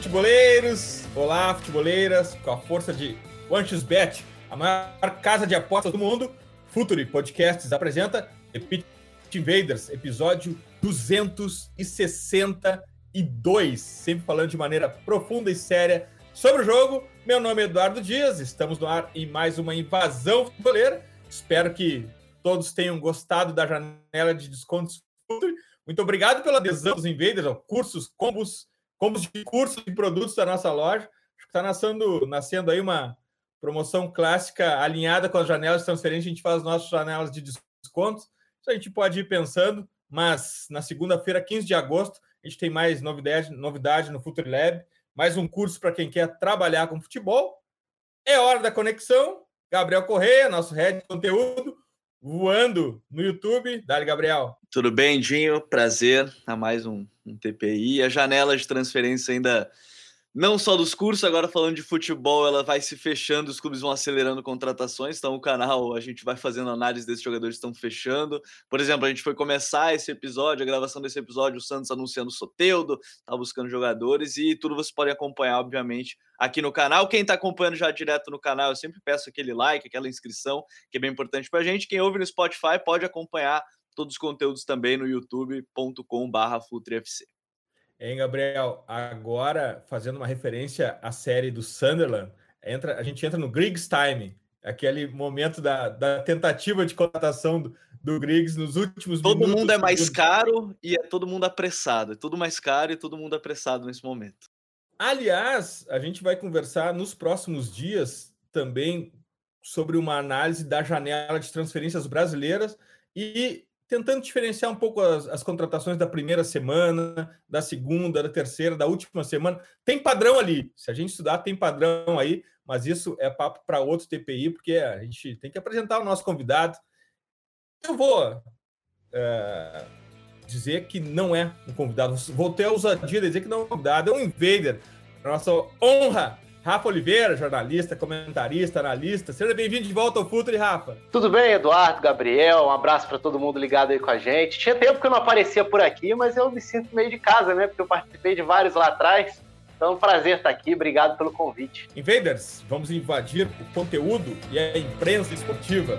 Futeboleiros! Olá, futeboleiras! Com a força de OneXBet, a maior casa de apostas do mundo, Futuri Podcasts apresenta The Invaders, episódio 262, sempre falando de maneira profunda e séria sobre o jogo. Meu nome é Eduardo Dias, estamos no ar em mais uma invasão futeboleira. Espero que todos tenham gostado da janela de descontos Futuri. Muito obrigado pela adesão dos Invaders, cursos, combos, combos de cursos e produtos da nossa loja. Acho que está nascendo, nascendo aí uma promoção clássica alinhada com as janelas de transferência. A gente faz as nossas janelas de descontos. Isso a gente pode ir pensando, mas na segunda-feira, 15 de agosto, a gente tem mais novidade, novidade no Future Lab, mais um curso para quem quer trabalhar com futebol. É hora da conexão. Gabriel Correia, nosso head de conteúdo, voando no YouTube. Dali, Gabriel. Tudo bem, Dinho? Prazer a mais um, um TPI. A janela de transferência ainda não só dos cursos, agora falando de futebol, ela vai se fechando, os clubes vão acelerando contratações, então o canal a gente vai fazendo análise desses jogadores que estão fechando. Por exemplo, a gente foi começar esse episódio, a gravação desse episódio, o Santos anunciando o Soteudo, tá buscando jogadores e tudo você pode acompanhar, obviamente, aqui no canal. Quem está acompanhando já direto no canal, eu sempre peço aquele like, aquela inscrição, que é bem importante para a gente. Quem ouve no Spotify pode acompanhar todos os conteúdos também no youtube.com/futrefc. Hein, Gabriel? Agora, fazendo uma referência à série do Sunderland, entra, a gente entra no Griggs Time, aquele momento da, da tentativa de contratação do, do Griggs nos últimos todo minutos. Todo mundo é mais caro e é todo mundo apressado. É tudo mais caro e todo mundo apressado nesse momento. Aliás, a gente vai conversar nos próximos dias também sobre uma análise da janela de transferências brasileiras e tentando diferenciar um pouco as, as, contratações da primeira semana, da segunda, da terceira, da última semana. Tem padrão ali. Se a gente estudar, tem padrão aí, mas isso é papo para outro TPI, porque a gente tem que apresentar o nosso convidado. Eu vou é, dizer que não é um convidado. Vou ter a ousadia de dizer que não é um convidado, é um invader. Nossa honra Rafa Oliveira, jornalista, comentarista, analista. Seja bem-vindo de volta ao Futre, Rafa. Tudo bem, Eduardo, Gabriel? Um abraço para todo mundo ligado aí com a gente. Tinha tempo que eu não aparecia por aqui, mas eu me sinto meio de casa, né? Porque eu participei de vários lá atrás. Então é um prazer estar aqui. Obrigado pelo convite. Invaders, vamos invadir o conteúdo e a imprensa esportiva.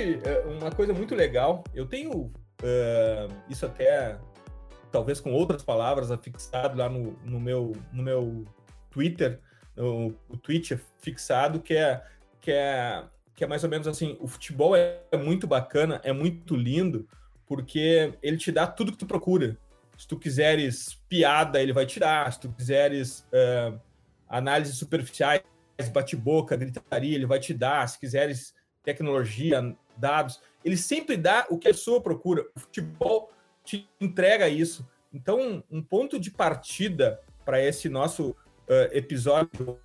Gente. Uma coisa muito legal, eu tenho uh, isso até, talvez com outras palavras, afixado lá no, no, meu, no meu Twitter, no, o tweet fixado, que é, que, é, que é mais ou menos assim: o futebol é, é muito bacana, é muito lindo, porque ele te dá tudo que tu procura. Se tu quiseres piada, ele vai tirar. Se tu quiseres uh, análises superficiais, bate-boca, gritaria, ele vai te dar. Se quiseres tecnologia, dados, ele sempre dá o que a pessoa procura. O futebol te entrega isso. Então, um ponto de partida para esse nosso uh, episódio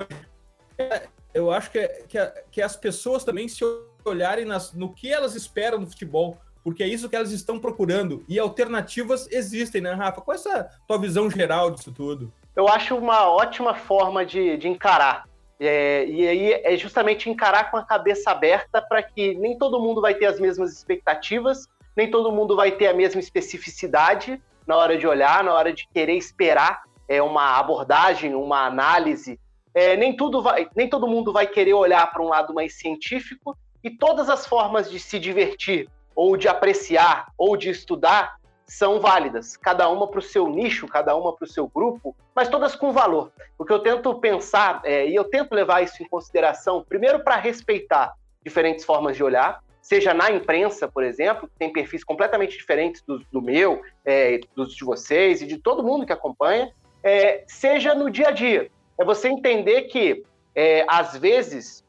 é, eu acho que, é, que, que as pessoas também se olharem nas, no que elas esperam do futebol, porque é isso que elas estão procurando. E alternativas existem, né, Rafa? Qual é essa tua visão geral disso tudo? Eu acho uma ótima forma de, de encarar é, e aí é justamente encarar com a cabeça aberta para que nem todo mundo vai ter as mesmas expectativas, nem todo mundo vai ter a mesma especificidade na hora de olhar, na hora de querer esperar é, uma abordagem, uma análise. É, nem, tudo vai, nem todo mundo vai querer olhar para um lado mais científico e todas as formas de se divertir ou de apreciar, ou de estudar, são válidas, cada uma para o seu nicho, cada uma para o seu grupo, mas todas com valor. O que eu tento pensar, é, e eu tento levar isso em consideração, primeiro para respeitar diferentes formas de olhar, seja na imprensa, por exemplo, que tem perfis completamente diferentes do, do meu, é, dos de vocês e de todo mundo que acompanha, é, seja no dia a dia. É você entender que, é, às vezes,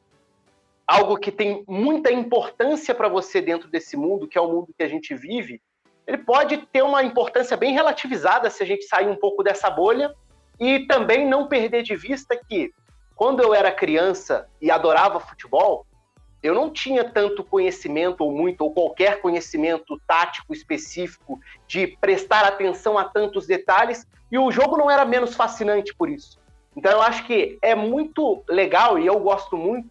algo que tem muita importância para você dentro desse mundo, que é o mundo que a gente vive, ele pode ter uma importância bem relativizada se a gente sair um pouco dessa bolha e também não perder de vista que quando eu era criança e adorava futebol, eu não tinha tanto conhecimento ou muito ou qualquer conhecimento tático específico de prestar atenção a tantos detalhes e o jogo não era menos fascinante por isso. Então eu acho que é muito legal e eu gosto muito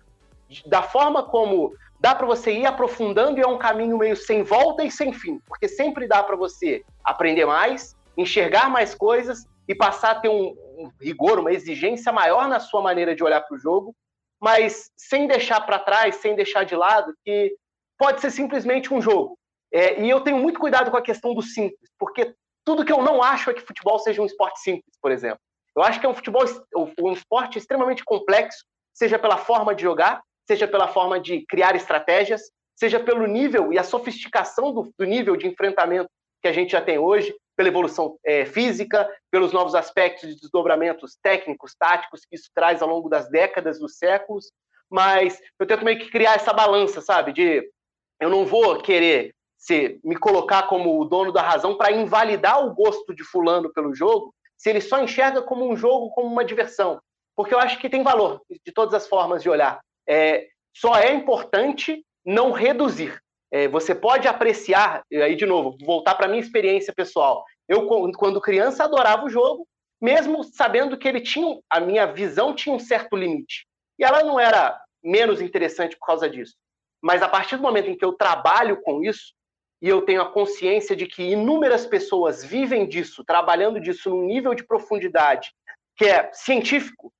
da forma como dá para você ir aprofundando e é um caminho meio sem volta e sem fim, porque sempre dá para você aprender mais, enxergar mais coisas e passar a ter um, um rigor, uma exigência maior na sua maneira de olhar para o jogo, mas sem deixar para trás, sem deixar de lado que pode ser simplesmente um jogo. É, e eu tenho muito cuidado com a questão do simples, porque tudo que eu não acho é que futebol seja um esporte simples, por exemplo. Eu acho que é um futebol, um esporte extremamente complexo, seja pela forma de jogar, seja pela forma de criar estratégias, seja pelo nível e a sofisticação do, do nível de enfrentamento que a gente já tem hoje, pela evolução é, física, pelos novos aspectos de desdobramentos técnicos, táticos que isso traz ao longo das décadas, dos séculos. Mas eu tento meio que criar essa balança, sabe? De eu não vou querer se me colocar como o dono da razão para invalidar o gosto de fulano pelo jogo, se ele só enxerga como um jogo, como uma diversão. Porque eu acho que tem valor de todas as formas de olhar é, só é importante não reduzir. É, você pode apreciar, aí de novo, voltar para minha experiência pessoal. Eu, quando criança, adorava o jogo, mesmo sabendo que ele tinha, a minha visão tinha um certo limite. E ela não era menos interessante por causa disso. Mas a partir do momento em que eu trabalho com isso, e eu tenho a consciência de que inúmeras pessoas vivem disso, trabalhando disso num nível de profundidade que é científico,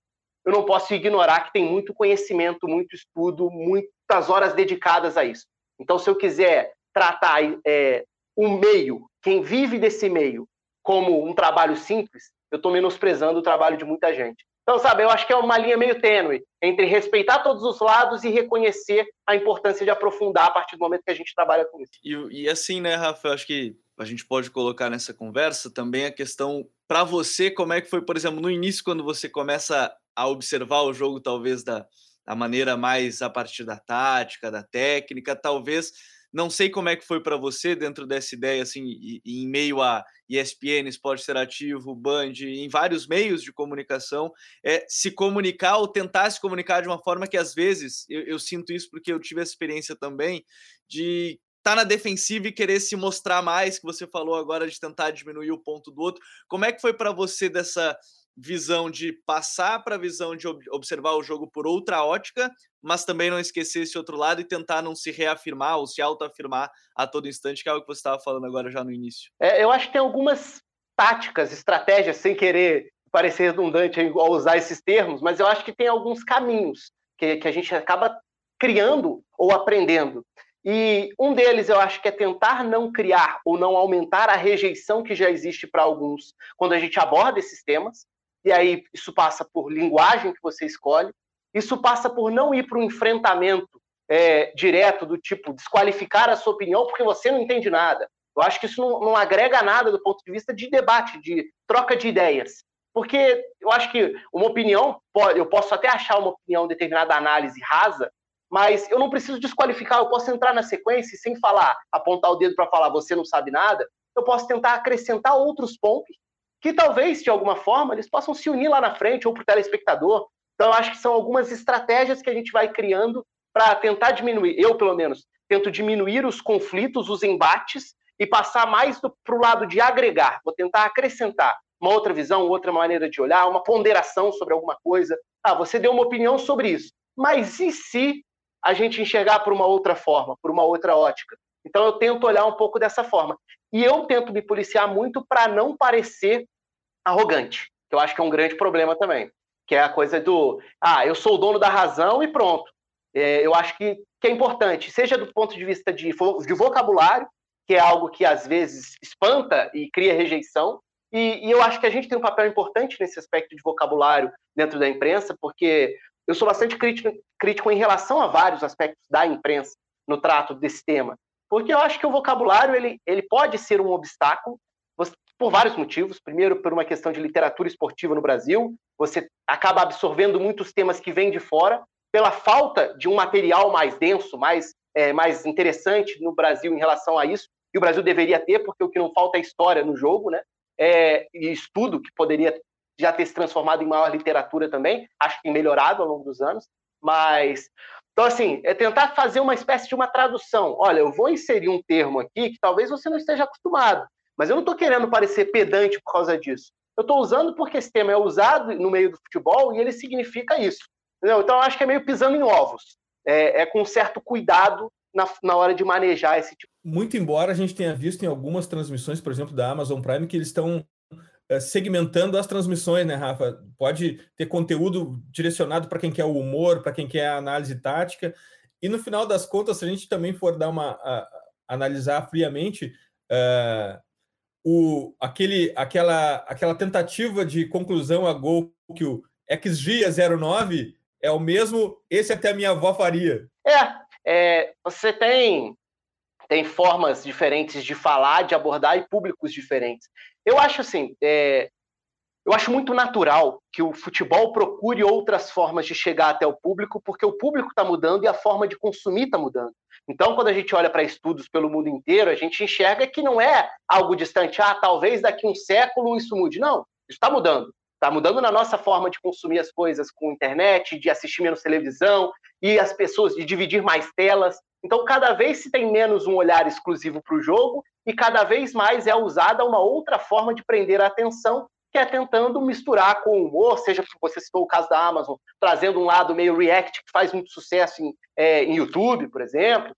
eu não posso ignorar que tem muito conhecimento, muito estudo, muitas horas dedicadas a isso. Então, se eu quiser tratar é, o meio, quem vive desse meio, como um trabalho simples, eu estou menosprezando o trabalho de muita gente. Então, sabe, eu acho que é uma linha meio tênue entre respeitar todos os lados e reconhecer a importância de aprofundar a partir do momento que a gente trabalha com isso. E, e assim, né, Rafa, eu acho que a gente pode colocar nessa conversa também a questão para você, como é que foi, por exemplo, no início, quando você começa a observar o jogo, talvez da, da maneira mais a partir da tática, da técnica, talvez. Não sei como é que foi para você dentro dessa ideia, assim, em meio a ESPN, Esporte Interativo, Band, em vários meios de comunicação, é se comunicar ou tentar se comunicar de uma forma que às vezes eu, eu sinto isso porque eu tive essa experiência também de tá na defensiva e querer se mostrar mais, que você falou agora de tentar diminuir o ponto do outro. Como é que foi para você dessa visão de passar para a visão de observar o jogo por outra ótica, mas também não esquecer esse outro lado e tentar não se reafirmar ou se autoafirmar a todo instante, que é o que você estava falando agora já no início. É, eu acho que tem algumas táticas, estratégias, sem querer parecer redundante ao usar esses termos, mas eu acho que tem alguns caminhos que, que a gente acaba criando ou aprendendo. E um deles eu acho que é tentar não criar ou não aumentar a rejeição que já existe para alguns quando a gente aborda esses temas. E aí isso passa por linguagem que você escolhe, isso passa por não ir para um enfrentamento é, direto do tipo desqualificar a sua opinião porque você não entende nada. Eu acho que isso não, não agrega nada do ponto de vista de debate, de troca de ideias. Porque eu acho que uma opinião, eu posso até achar uma opinião, determinada análise rasa, mas eu não preciso desqualificar, eu posso entrar na sequência e sem falar, apontar o dedo para falar você não sabe nada, eu posso tentar acrescentar outros pontos que talvez, de alguma forma, eles possam se unir lá na frente ou para o telespectador. Então, eu acho que são algumas estratégias que a gente vai criando para tentar diminuir, eu pelo menos, tento diminuir os conflitos, os embates e passar mais para o lado de agregar. Vou tentar acrescentar uma outra visão, outra maneira de olhar, uma ponderação sobre alguma coisa. Ah, você deu uma opinião sobre isso, mas e se a gente enxergar por uma outra forma, por uma outra ótica. Então eu tento olhar um pouco dessa forma. E eu tento me policiar muito para não parecer arrogante, que eu acho que é um grande problema também, que é a coisa do, ah, eu sou o dono da razão e pronto. é, eu acho que, que é importante, seja do ponto de vista de, de vocabulário, que é algo que às vezes espanta e cria rejeição, e, e, eu acho que a gente tem um papel importante nesse aspecto de vocabulário dentro da imprensa, porque eu sou bastante crítico, crítico em relação a vários aspectos da imprensa no trato desse tema, porque eu acho que o vocabulário ele, ele pode ser um obstáculo por vários motivos. Primeiro, por uma questão de literatura esportiva no Brasil, você acaba absorvendo muitos temas que vêm de fora, pela falta de um material mais denso, mais, é, mais interessante no Brasil em relação a isso, e o Brasil deveria ter, porque o que não falta é história no jogo, né? É, e estudo que poderia já ter se transformado em maior literatura também, acho que melhorado ao longo dos anos, mas então assim, é tentar fazer uma espécie de uma tradução. Olha, eu vou inserir um termo aqui que talvez você não esteja acostumado, mas eu não estou querendo parecer pedante por causa disso. Eu estou usando porque esse tema é usado no meio do futebol e ele significa isso. Entendeu? Então, eu acho que é meio pisando em ovos. É, é com certo cuidado na, na, hora de manejar esse tipo. Muito embora a gente tenha visto em algumas transmissões, por exemplo, da Amazon Prime, que eles estão é, segmentando as transmissões, né, Rafa? Pode ter conteúdo direcionado para quem quer o humor, para quem quer a análise tática. E no final das contas, se a gente também for dar uma a, analisar friamente, uh, o, aquele, aquela, aquela tentativa de conclusão a gol que o XG09 é o mesmo, esse até a minha avó faria. É, é, você tem, tem formas diferentes de falar, de abordar e públicos diferentes. Eu acho assim, é, eu acho muito natural que o futebol procure outras formas de chegar até o público, porque o público está mudando e a forma de consumir está mudando. Então, quando a gente olha para estudos pelo mundo inteiro, a gente enxerga que não é algo distante, ah, talvez daqui um século isso mude. Não, isso está mudando. Está mudando na nossa forma de consumir as coisas com internet, de assistir menos televisão e as pessoas de dividir mais telas. Então, cada vez se tem menos um olhar exclusivo para o jogo e cada vez mais é usada uma outra forma de prender a atenção, que é tentando misturar com o humor, seja você citou o caso da Amazon, trazendo um lado meio react, que faz muito sucesso em, é, em YouTube, por exemplo.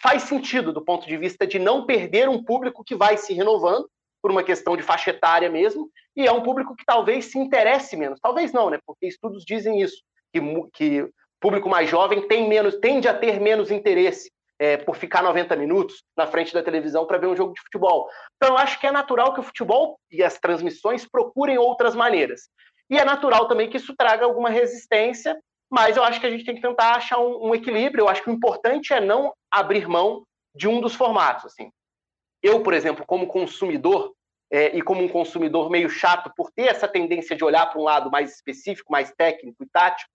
Faz sentido do ponto de vista de não perder um público que vai se renovando, por uma questão de faixa etária mesmo, e é um público que talvez se interesse menos. Talvez não, né? Porque estudos dizem isso, que, que público mais jovem tem menos, tende a ter menos interesse é, por ficar 90 minutos na frente da televisão para ver um jogo de futebol. Então, eu acho que é natural que o futebol e as transmissões procurem outras maneiras. E é natural também que isso traga alguma resistência, mas eu acho que a gente tem que tentar achar um, um equilíbrio. Eu acho que o importante é não abrir mão de um dos formatos. Assim. Eu, por exemplo, como consumidor, é, e como um consumidor meio chato por ter essa tendência de olhar para um lado mais específico, mais técnico e tático,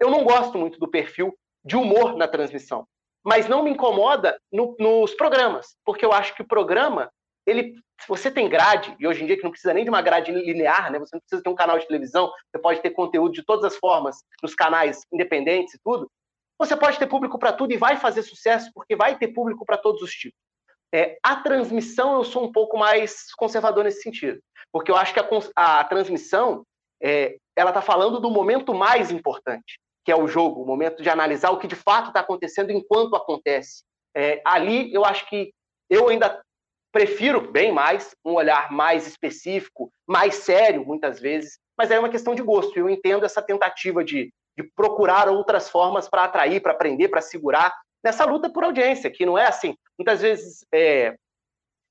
eu não gosto muito do perfil de humor na transmissão mas não me incomoda no, nos programas, porque eu acho que o programa, ele, se você tem grade, e hoje em dia que não precisa nem de uma grade linear, né? Você não precisa ter um canal de televisão, você pode ter conteúdo de todas as formas nos canais independentes e tudo. Você pode ter público para tudo e vai fazer sucesso, porque vai ter público para todos os tipos. É, a transmissão, eu sou um pouco mais conservador nesse sentido, porque eu acho que a, a transmissão é, ela está falando do momento mais importante que é o jogo, o momento de analisar o que de fato está acontecendo enquanto acontece. É, ali eu acho que eu ainda prefiro bem mais um olhar mais específico, mais sério, muitas vezes, mas é uma questão de gosto. Eu entendo essa tentativa de, de procurar outras formas para atrair, para aprender, para segurar nessa luta por audiência, que não é assim. Muitas vezes é,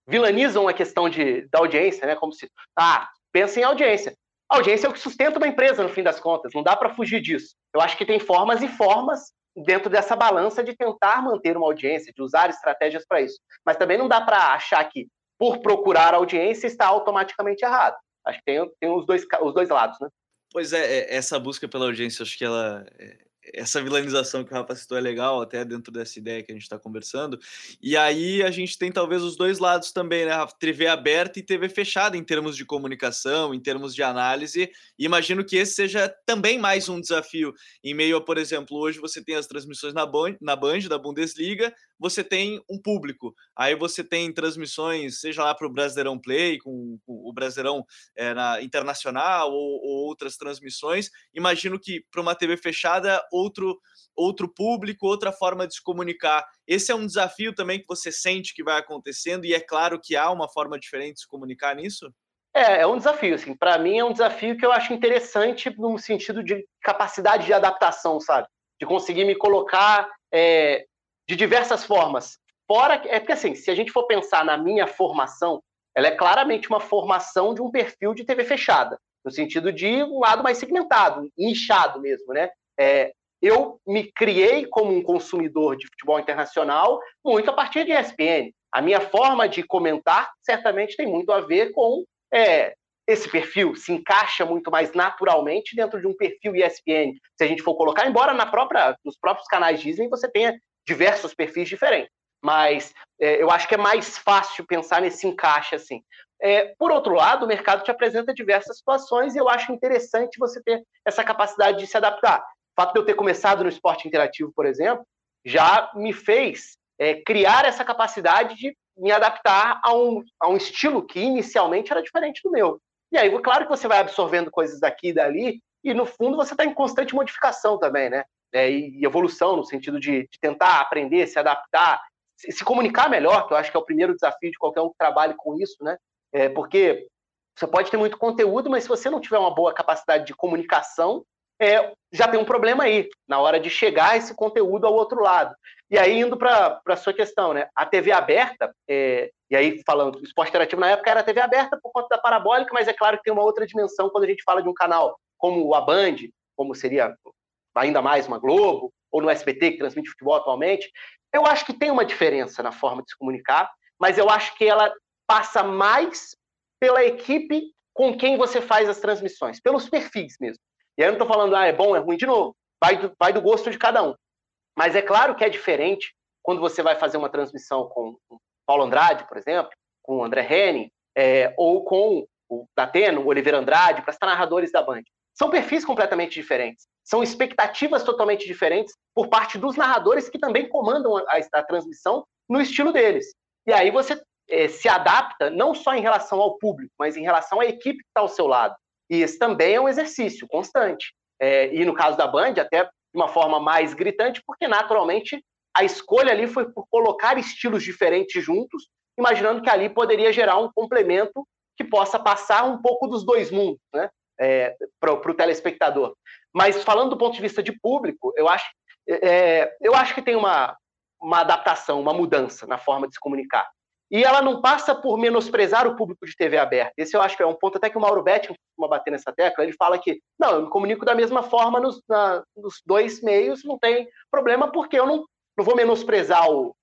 vilanizam a questão de, da audiência, né? Como se, ah, pensa em audiência. A audiência é o que sustenta uma empresa, no fim das contas, não dá para fugir disso. Eu acho que tem formas e formas dentro dessa balança de tentar manter uma audiência, de usar estratégias para isso. Mas também não dá para achar que, por procurar audiência, está automaticamente errado. Acho que tem, tem os, dois, os dois lados, né? Pois é, é essa busca pela audiência, acho que ela é, essa vilanização que o Rafa citou é legal, até dentro dessa ideia que a gente está conversando. E aí a gente tem talvez os dois lados também, né? TV aberta e TV fechada em termos de comunicação, em termos de análise. E imagino que esse seja também mais um desafio em meio a, por exemplo, hoje você tem as transmissões na Band, na Band da Bundesliga, você tem um público. Aí você tem transmissões, seja lá para o Brasileirão Play, com, com o Brasileirão é, na, Internacional ou, ou outras transmissões. Imagino que para uma TV fechada outro, outro público, outra forma de se comunicar. Esse é um desafio também que você sente que vai acontecendo, e é claro que há uma forma diferente de se comunicar nisso? É, é um desafio, assim. Para mim é um desafio que eu acho interessante no sentido de capacidade de adaptação, sabe? de conseguir me colocar é, de diversas formas. Fora, é porque assim, se a gente for pensar na minha formação, ela é claramente uma formação de um perfil de TV fechada, no sentido de um lado mais segmentado, nichado mesmo, né? É, eu me criei como um consumidor de futebol internacional muito a partir de ESPN. A minha forma de comentar certamente tem muito a ver com é, esse perfil, se encaixa muito mais naturalmente dentro de um perfil ESPN. Se a gente for colocar, embora na própria, nos próprios canais Disney você tenha diversos perfis diferentes. Mas é, eu acho que é mais fácil pensar nesse encaixe assim. É, por outro lado, o mercado te apresenta diversas situações e eu acho interessante você ter essa capacidade de se adaptar. O fato de eu ter começado no esporte interativo, por exemplo, já me fez é, criar essa capacidade de me adaptar a um, a um estilo que inicialmente era diferente do meu. E aí, claro que você vai absorvendo coisas daqui e dali, e no fundo você está em constante modificação também, né? É, e evolução, no sentido de, de, tentar aprender, se adaptar, se, se, comunicar melhor, que eu acho que é o primeiro desafio de qualquer um que trabalhe com isso, né? É, porque você pode ter muito conteúdo, mas se você não tiver uma boa capacidade de comunicação, é, já tem um problema aí, na hora de chegar esse conteúdo ao outro lado. E aí, indo para a sua questão, né? A TV aberta, é, e aí falando, o esporte interativo na época era TV aberta por conta da parabólica, mas é claro que tem uma outra dimensão quando a gente fala de um canal como a Band, como seria ainda mais uma Globo, ou no SBT, que transmite futebol atualmente. Eu acho que tem uma diferença na forma de se comunicar, mas eu acho que ela passa mais pela equipe com quem você faz as transmissões, pelos perfis mesmo. E aí eu não estou falando, ah, é bom, é ruim, de novo. Vai do, vai do gosto de cada um. Mas é claro que é diferente quando você vai fazer uma transmissão com o Paulo Andrade, por exemplo, com o André Henning, é, ou com o Dateno, o Oliveira Andrade, para estar narradores da Band. São perfis completamente diferentes. São expectativas totalmente diferentes por parte dos narradores que também comandam a, a transmissão no estilo deles. E aí você é, se adapta não só em relação ao público, mas em relação à equipe que está ao seu lado. E esse também é um exercício constante. É, e no caso da Band, até de uma forma mais gritante, porque naturalmente a escolha ali foi por colocar estilos diferentes juntos, imaginando que ali poderia gerar um complemento que possa passar um pouco dos dois mundos, né? É, para o telespectador. Mas falando do ponto de vista de público, eu acho, é, eu acho que tem uma, uma adaptação, uma mudança na forma de se comunicar. E ela não passa por menosprezar o público de TV aberta. Esse eu acho que é um ponto até que o Mauro Betti costuma bater nessa tecla. Ele fala que, não, eu me comunico da mesma forma nos, na, nos dois meios, não tem problema, porque eu não, não vou menosprezar o,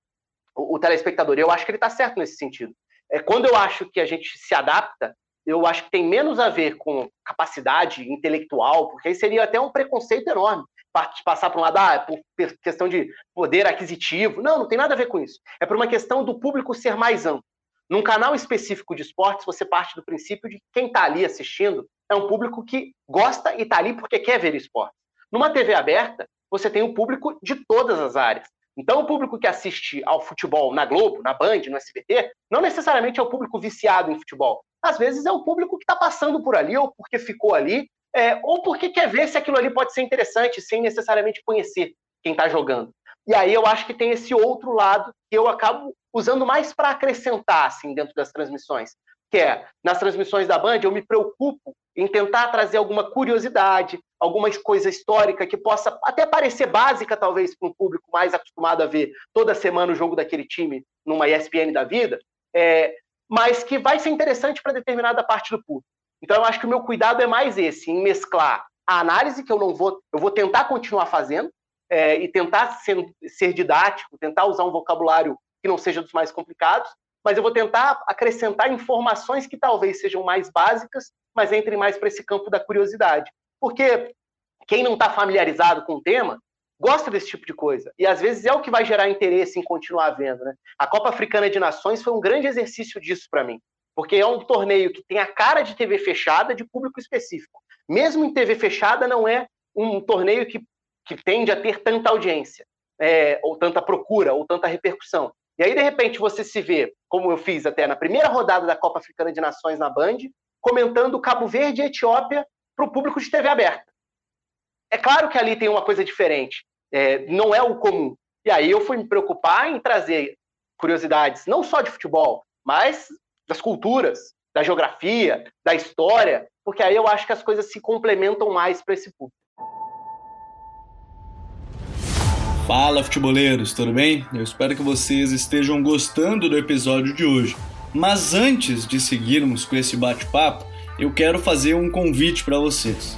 o, o telespectador. Eu acho que ele está certo nesse sentido. É, quando eu acho que a gente se adapta, eu acho que tem menos a ver com capacidade intelectual, porque aí seria até um preconceito enorme passar para um lado, ah, é por questão de poder aquisitivo. Não, não tem nada a ver com isso. É por uma questão do público ser mais amplo. Num canal específico de esportes, você parte do princípio de que quem está ali assistindo é um público que gosta e está ali porque quer ver esporte. Numa TV aberta, você tem um público de todas as áreas. Então, o público que assiste ao futebol na Globo, na Band, no SBT, não necessariamente é o público viciado em futebol. Às vezes é o público que está passando por ali ou porque ficou ali é, ou porque quer ver se aquilo ali pode ser interessante, sem necessariamente conhecer quem está jogando. E aí eu acho que tem esse outro lado que eu acabo usando mais para acrescentar assim dentro das transmissões, que é nas transmissões da Band eu me preocupo em tentar trazer alguma curiosidade, alguma coisa histórica que possa até parecer básica talvez para um público mais acostumado a ver toda semana o jogo daquele time numa ESPN da vida, é, mas que vai ser interessante para determinada parte do público. Então, eu acho que o meu cuidado é mais esse, em mesclar a análise, que eu não vou, eu vou tentar continuar fazendo, é, e tentar ser, ser didático, tentar usar um vocabulário que não seja dos mais complicados, mas eu vou tentar acrescentar informações que talvez sejam mais básicas, mas entrem mais para esse campo da curiosidade. Porque quem não está familiarizado com o tema gosta desse tipo de coisa. E às vezes é o que vai gerar interesse em continuar vendo. Né? A Copa Africana de Nações foi um grande exercício disso para mim porque é um torneio que tem a cara de TV fechada de público específico. Mesmo em TV fechada, não é um torneio que, que tende a ter tanta audiência, é, ou tanta procura, ou tanta repercussão. E aí, de repente, você se vê, como eu fiz até na primeira rodada da Copa Africana de Nações na Band, comentando Cabo Verde e Etiópia para o público de TV aberta. É claro que ali tem uma coisa diferente, é, não é o comum. E aí eu fui me preocupar em trazer curiosidades, não só de futebol, mas das culturas, da geografia, da história, porque aí eu acho que as coisas se complementam mais para esse público. Fala, futeboleiros, tudo bem? Eu espero que vocês estejam gostando do episódio de hoje. Mas antes de seguirmos com esse bate-papo, eu quero fazer um convite para vocês.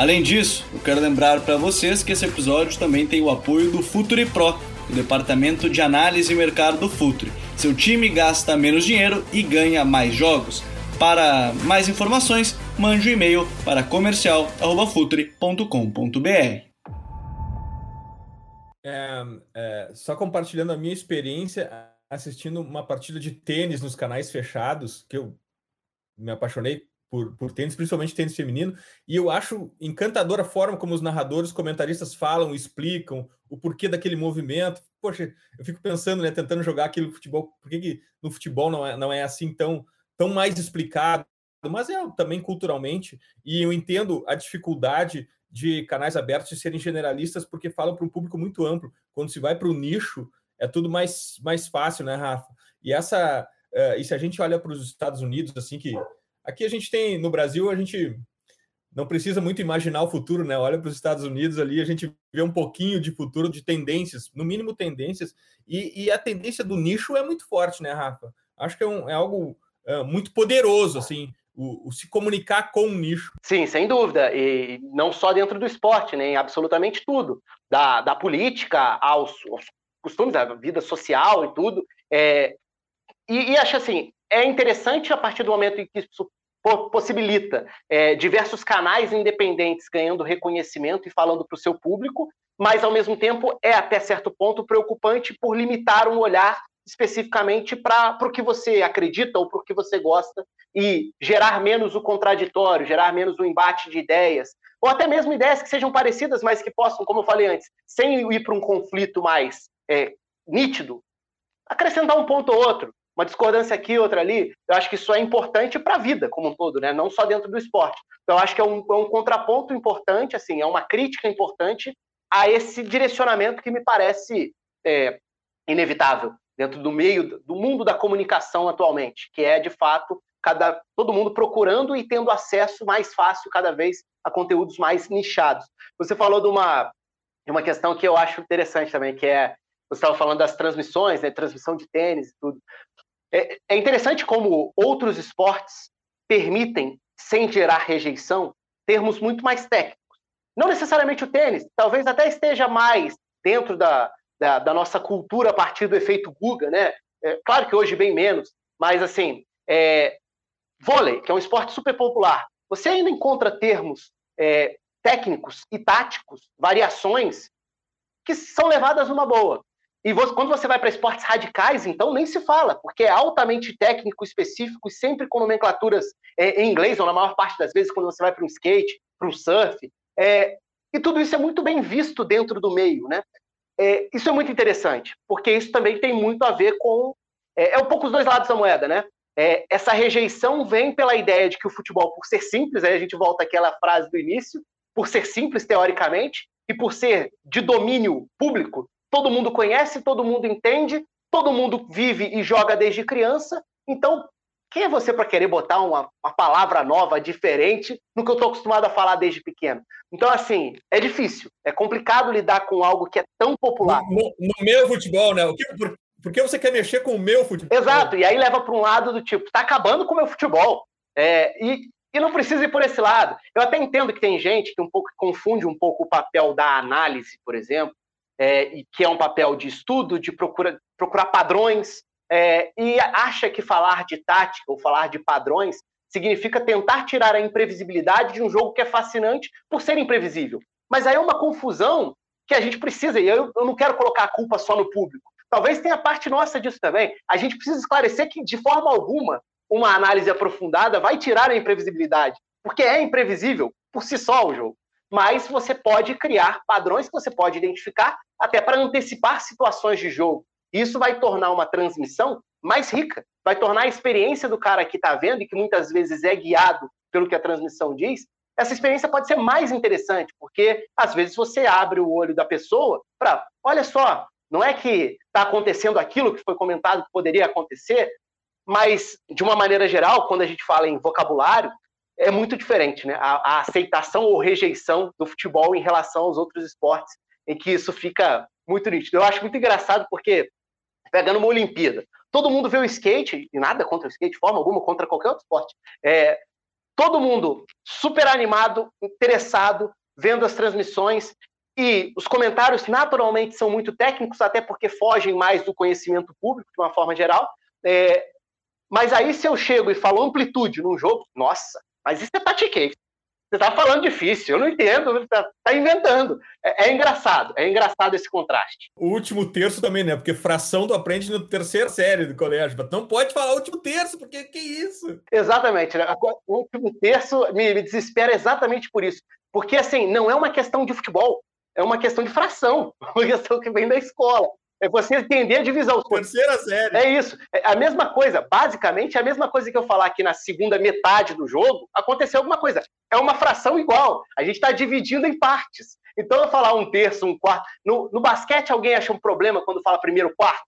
Além disso, eu quero lembrar para vocês que esse episódio também tem o apoio do Futuri Pro, o departamento de análise e mercado do Futuri. Seu time gasta menos dinheiro e ganha mais jogos. Para mais informações, mande um e-mail para comercial@futre.com.br. É, é, só compartilhando a minha experiência assistindo uma partida de tênis nos canais fechados, que eu me apaixonei por, por tênis, principalmente tênis feminino, e eu acho encantadora a forma como os narradores, comentaristas falam, explicam o porquê daquele movimento. Poxa, eu fico pensando, né, tentando jogar aquele futebol, por que, que no futebol não é, não é assim tão, tão mais explicado, mas é também culturalmente, e eu entendo a dificuldade de canais abertos de serem generalistas, porque falam para um público muito amplo. Quando se vai para o nicho, é tudo mais, mais fácil, né, Rafa? E essa. Uh, e se a gente olha para os Estados Unidos, assim, que Aqui a gente tem, no Brasil, a gente não precisa muito imaginar o futuro, né? Olha para os Estados Unidos ali, a gente vê um pouquinho de futuro, de tendências, no mínimo tendências, e, e a tendência do nicho é muito forte, né, Rafa? Acho que é, um, é algo é, muito poderoso, assim, o, o, se comunicar com o nicho. Sim, sem dúvida, e não só dentro do esporte, né? Em absolutamente tudo, da, da política aos, aos costumes da vida social e tudo. É, e, e acho assim, é interessante a partir do momento em que isso possibilita é, diversos canais independentes ganhando reconhecimento e falando para o seu público, mas ao mesmo tempo é até certo ponto preocupante por limitar um olhar especificamente para o que você acredita ou para o que você gosta e gerar menos o contraditório, gerar menos o embate de ideias, ou até mesmo ideias que sejam parecidas, mas que possam, como eu falei antes, sem ir para um conflito mais é, nítido, acrescentar um ponto ou outro uma discordância aqui, outra ali, eu acho que isso é importante para a vida como um todo, né? não só dentro do esporte. Então, eu acho que é um, é um contraponto importante, assim, é uma crítica importante a esse direcionamento que me parece é, inevitável dentro do meio do mundo da comunicação atualmente, que é de fato cada todo mundo procurando e tendo acesso mais fácil cada vez a conteúdos mais nichados. Você falou de uma de uma questão que eu acho interessante também, que é você estava falando das transmissões, né, transmissão de tênis e tudo. É, é interessante como outros esportes permitem, sem gerar rejeição, termos muito mais técnicos. Não necessariamente o tênis, talvez até esteja mais dentro da, da, da nossa cultura a partir do efeito Guga, né? É, claro que hoje bem menos, mas assim, é, vôlei, que é um esporte super popular, você ainda encontra termos é, técnicos e táticos, variações que são levadas numa boa. E você, quando você vai para esportes radicais, então nem se fala, porque é altamente técnico, específico e sempre com nomenclaturas é, em inglês, ou na maior parte das vezes, quando você vai para um skate, para um surf. É, e tudo isso é muito bem visto dentro do meio, né? É, isso é muito interessante, porque isso também tem muito a ver com. É, é um pouco os dois lados da moeda, né? É, essa rejeição vem pela ideia de que o futebol, por ser simples, aí a gente volta àquela frase do início, por ser simples teoricamente, e por ser de domínio público, todo mundo conhece, todo mundo entende, todo mundo vive e joga desde criança. Então, quem é você para querer botar uma, uma, palavra nova, diferente, no que eu estou acostumado a falar desde pequeno? Então, assim, é difícil, é complicado lidar com algo que é tão popular. No, no meu futebol, né? Por, por, que você quer mexer com o meu futebol? Exato, e aí leva para um lado do tipo, está acabando com o meu futebol. É, e, e não precisa ir por esse lado. Eu até entendo que tem gente que um pouco confunde um pouco o papel da análise, por exemplo, é, e que é um papel de estudo, de procura, procurar padrões, é, e acha que falar de tática ou falar de padrões significa tentar tirar a imprevisibilidade de um jogo que é fascinante por ser imprevisível. Mas aí é uma confusão que a gente precisa, e eu, eu não quero colocar a culpa só no público. Talvez tenha parte nossa disso também. A gente precisa esclarecer que, de forma alguma, uma análise aprofundada vai tirar a imprevisibilidade, porque é imprevisível por si só o jogo mas você pode criar padrões que você pode identificar até para antecipar situações de jogo. Isso vai tornar uma transmissão mais rica, vai tornar a experiência do cara que está vendo e que muitas vezes é guiado pelo que a transmissão diz, essa experiência pode ser mais interessante, porque às vezes você abre o olho da pessoa para, olha só, não é que está acontecendo aquilo que foi comentado que poderia acontecer, mas de uma maneira geral, quando a gente fala em vocabulário, é muito diferente, né? A, a aceitação ou rejeição do futebol em relação aos outros esportes, em que isso fica muito nítido. Eu acho muito engraçado porque pegando uma Olimpíada, todo mundo vê o skate e nada contra o skate, de forma alguma contra qualquer outro esporte. É, todo mundo super animado, interessado, vendo as transmissões e os comentários naturalmente são muito técnicos, até porque fogem mais do conhecimento público, de uma forma geral. É, mas aí, se eu chego e falo amplitude num jogo, nossa, mas isso é tatiquei. Você está falando difícil, eu não entendo, está tá inventando. É, é, engraçado, é engraçado esse contraste. O último terço também, né? Porque fração do aprende na terceira série do colégio. Não pode falar último terço, porque que isso? Exatamente. Né? O último terço me, me desespera exatamente por isso. Porque, assim, não é uma questão de futebol, é uma questão de fração, uma questão que vem da escola. É você entender a divisão. Terceira série. É isso. É a mesma coisa. Basicamente, é a mesma coisa que eu falar aqui na segunda metade do jogo, aconteceu alguma coisa. É uma fração igual. A gente está dividindo em partes. Então, eu falar um terço, um quarto. No, no, basquete, alguém acha um problema quando fala primeiro quarto?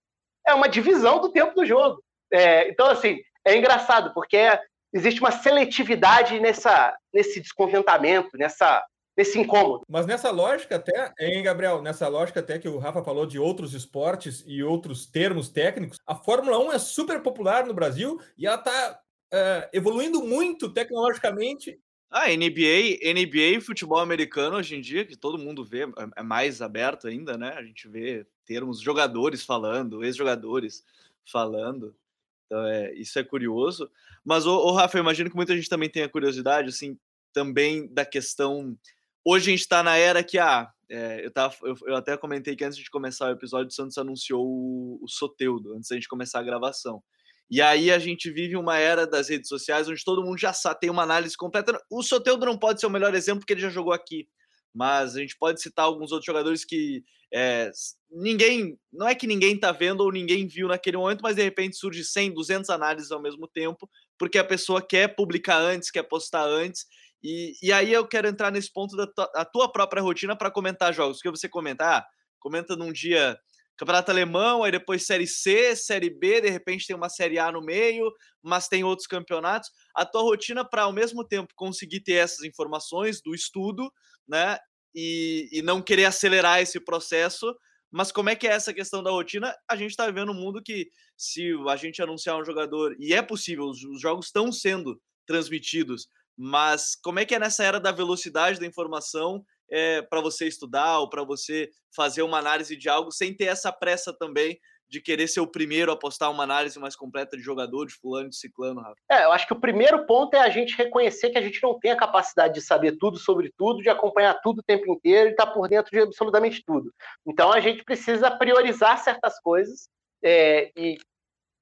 É uma divisão do tempo do jogo. É, então, assim, é engraçado, porque é, existe uma seletividade nessa, nesse descontentamento, nessa nesse incômodo. Mas nessa lógica até, hein, Gabriel, nessa lógica até que o Rafa falou de outros esportes e outros termos técnicos, a Fórmula 1 é super popular no Brasil e ela está é, evoluindo muito tecnologicamente. Ah, NBA, NBA futebol americano hoje em dia, que todo mundo vê, é, é mais aberto ainda, né? A gente vê termos jogadores falando, ex-jogadores falando. Então, é, isso é curioso. Mas, o Rafa, eu imagino que muita gente também tenha curiosidade, assim, também da questão Hoje a gente está na era que, ah, é, eu, tava, eu, eu, até comentei que antes de começar o episódio, o Santos anunciou o, o Soteudo, antes da gente começar a gravação. E aí a gente vive uma era das redes sociais onde todo mundo já sabe, tem uma análise completa. O Soteudo não pode ser o melhor exemplo porque ele já jogou aqui, mas a gente pode citar alguns outros jogadores que é, ninguém, não é que ninguém tá vendo ou ninguém viu naquele momento, mas de repente surge 100, 200 análises ao mesmo tempo, porque a pessoa quer publicar antes, quer postar antes, e, e aí eu quero entrar nesse ponto da tua, tua própria rotina para comentar jogos. que você comenta? Ah, comenta num dia Campeonato Alemão, aí depois Série C, Série B, de repente tem uma Série A no meio, mas tem outros campeonatos. A tua rotina para, ao mesmo tempo, conseguir ter essas informações do estudo, né? E, e não querer acelerar esse processo, mas como é que é essa questão da rotina? A gente está vivendo um mundo que, se a gente anunciar um jogador, e é possível, os, os jogos estão sendo transmitidos, mas como é que é nessa era da velocidade da informação é, eh, para você estudar ou para você fazer uma análise de algo sem ter essa pressa também de querer ser o primeiro a postar uma análise mais completa de jogador, de fulano, de ciclano, Rafa? É, eu acho que o primeiro ponto é a gente reconhecer que a gente não tem a capacidade de saber tudo sobre tudo, de acompanhar tudo o tempo inteiro e estar tá por dentro de absolutamente tudo. Então a gente precisa priorizar certas coisas é, e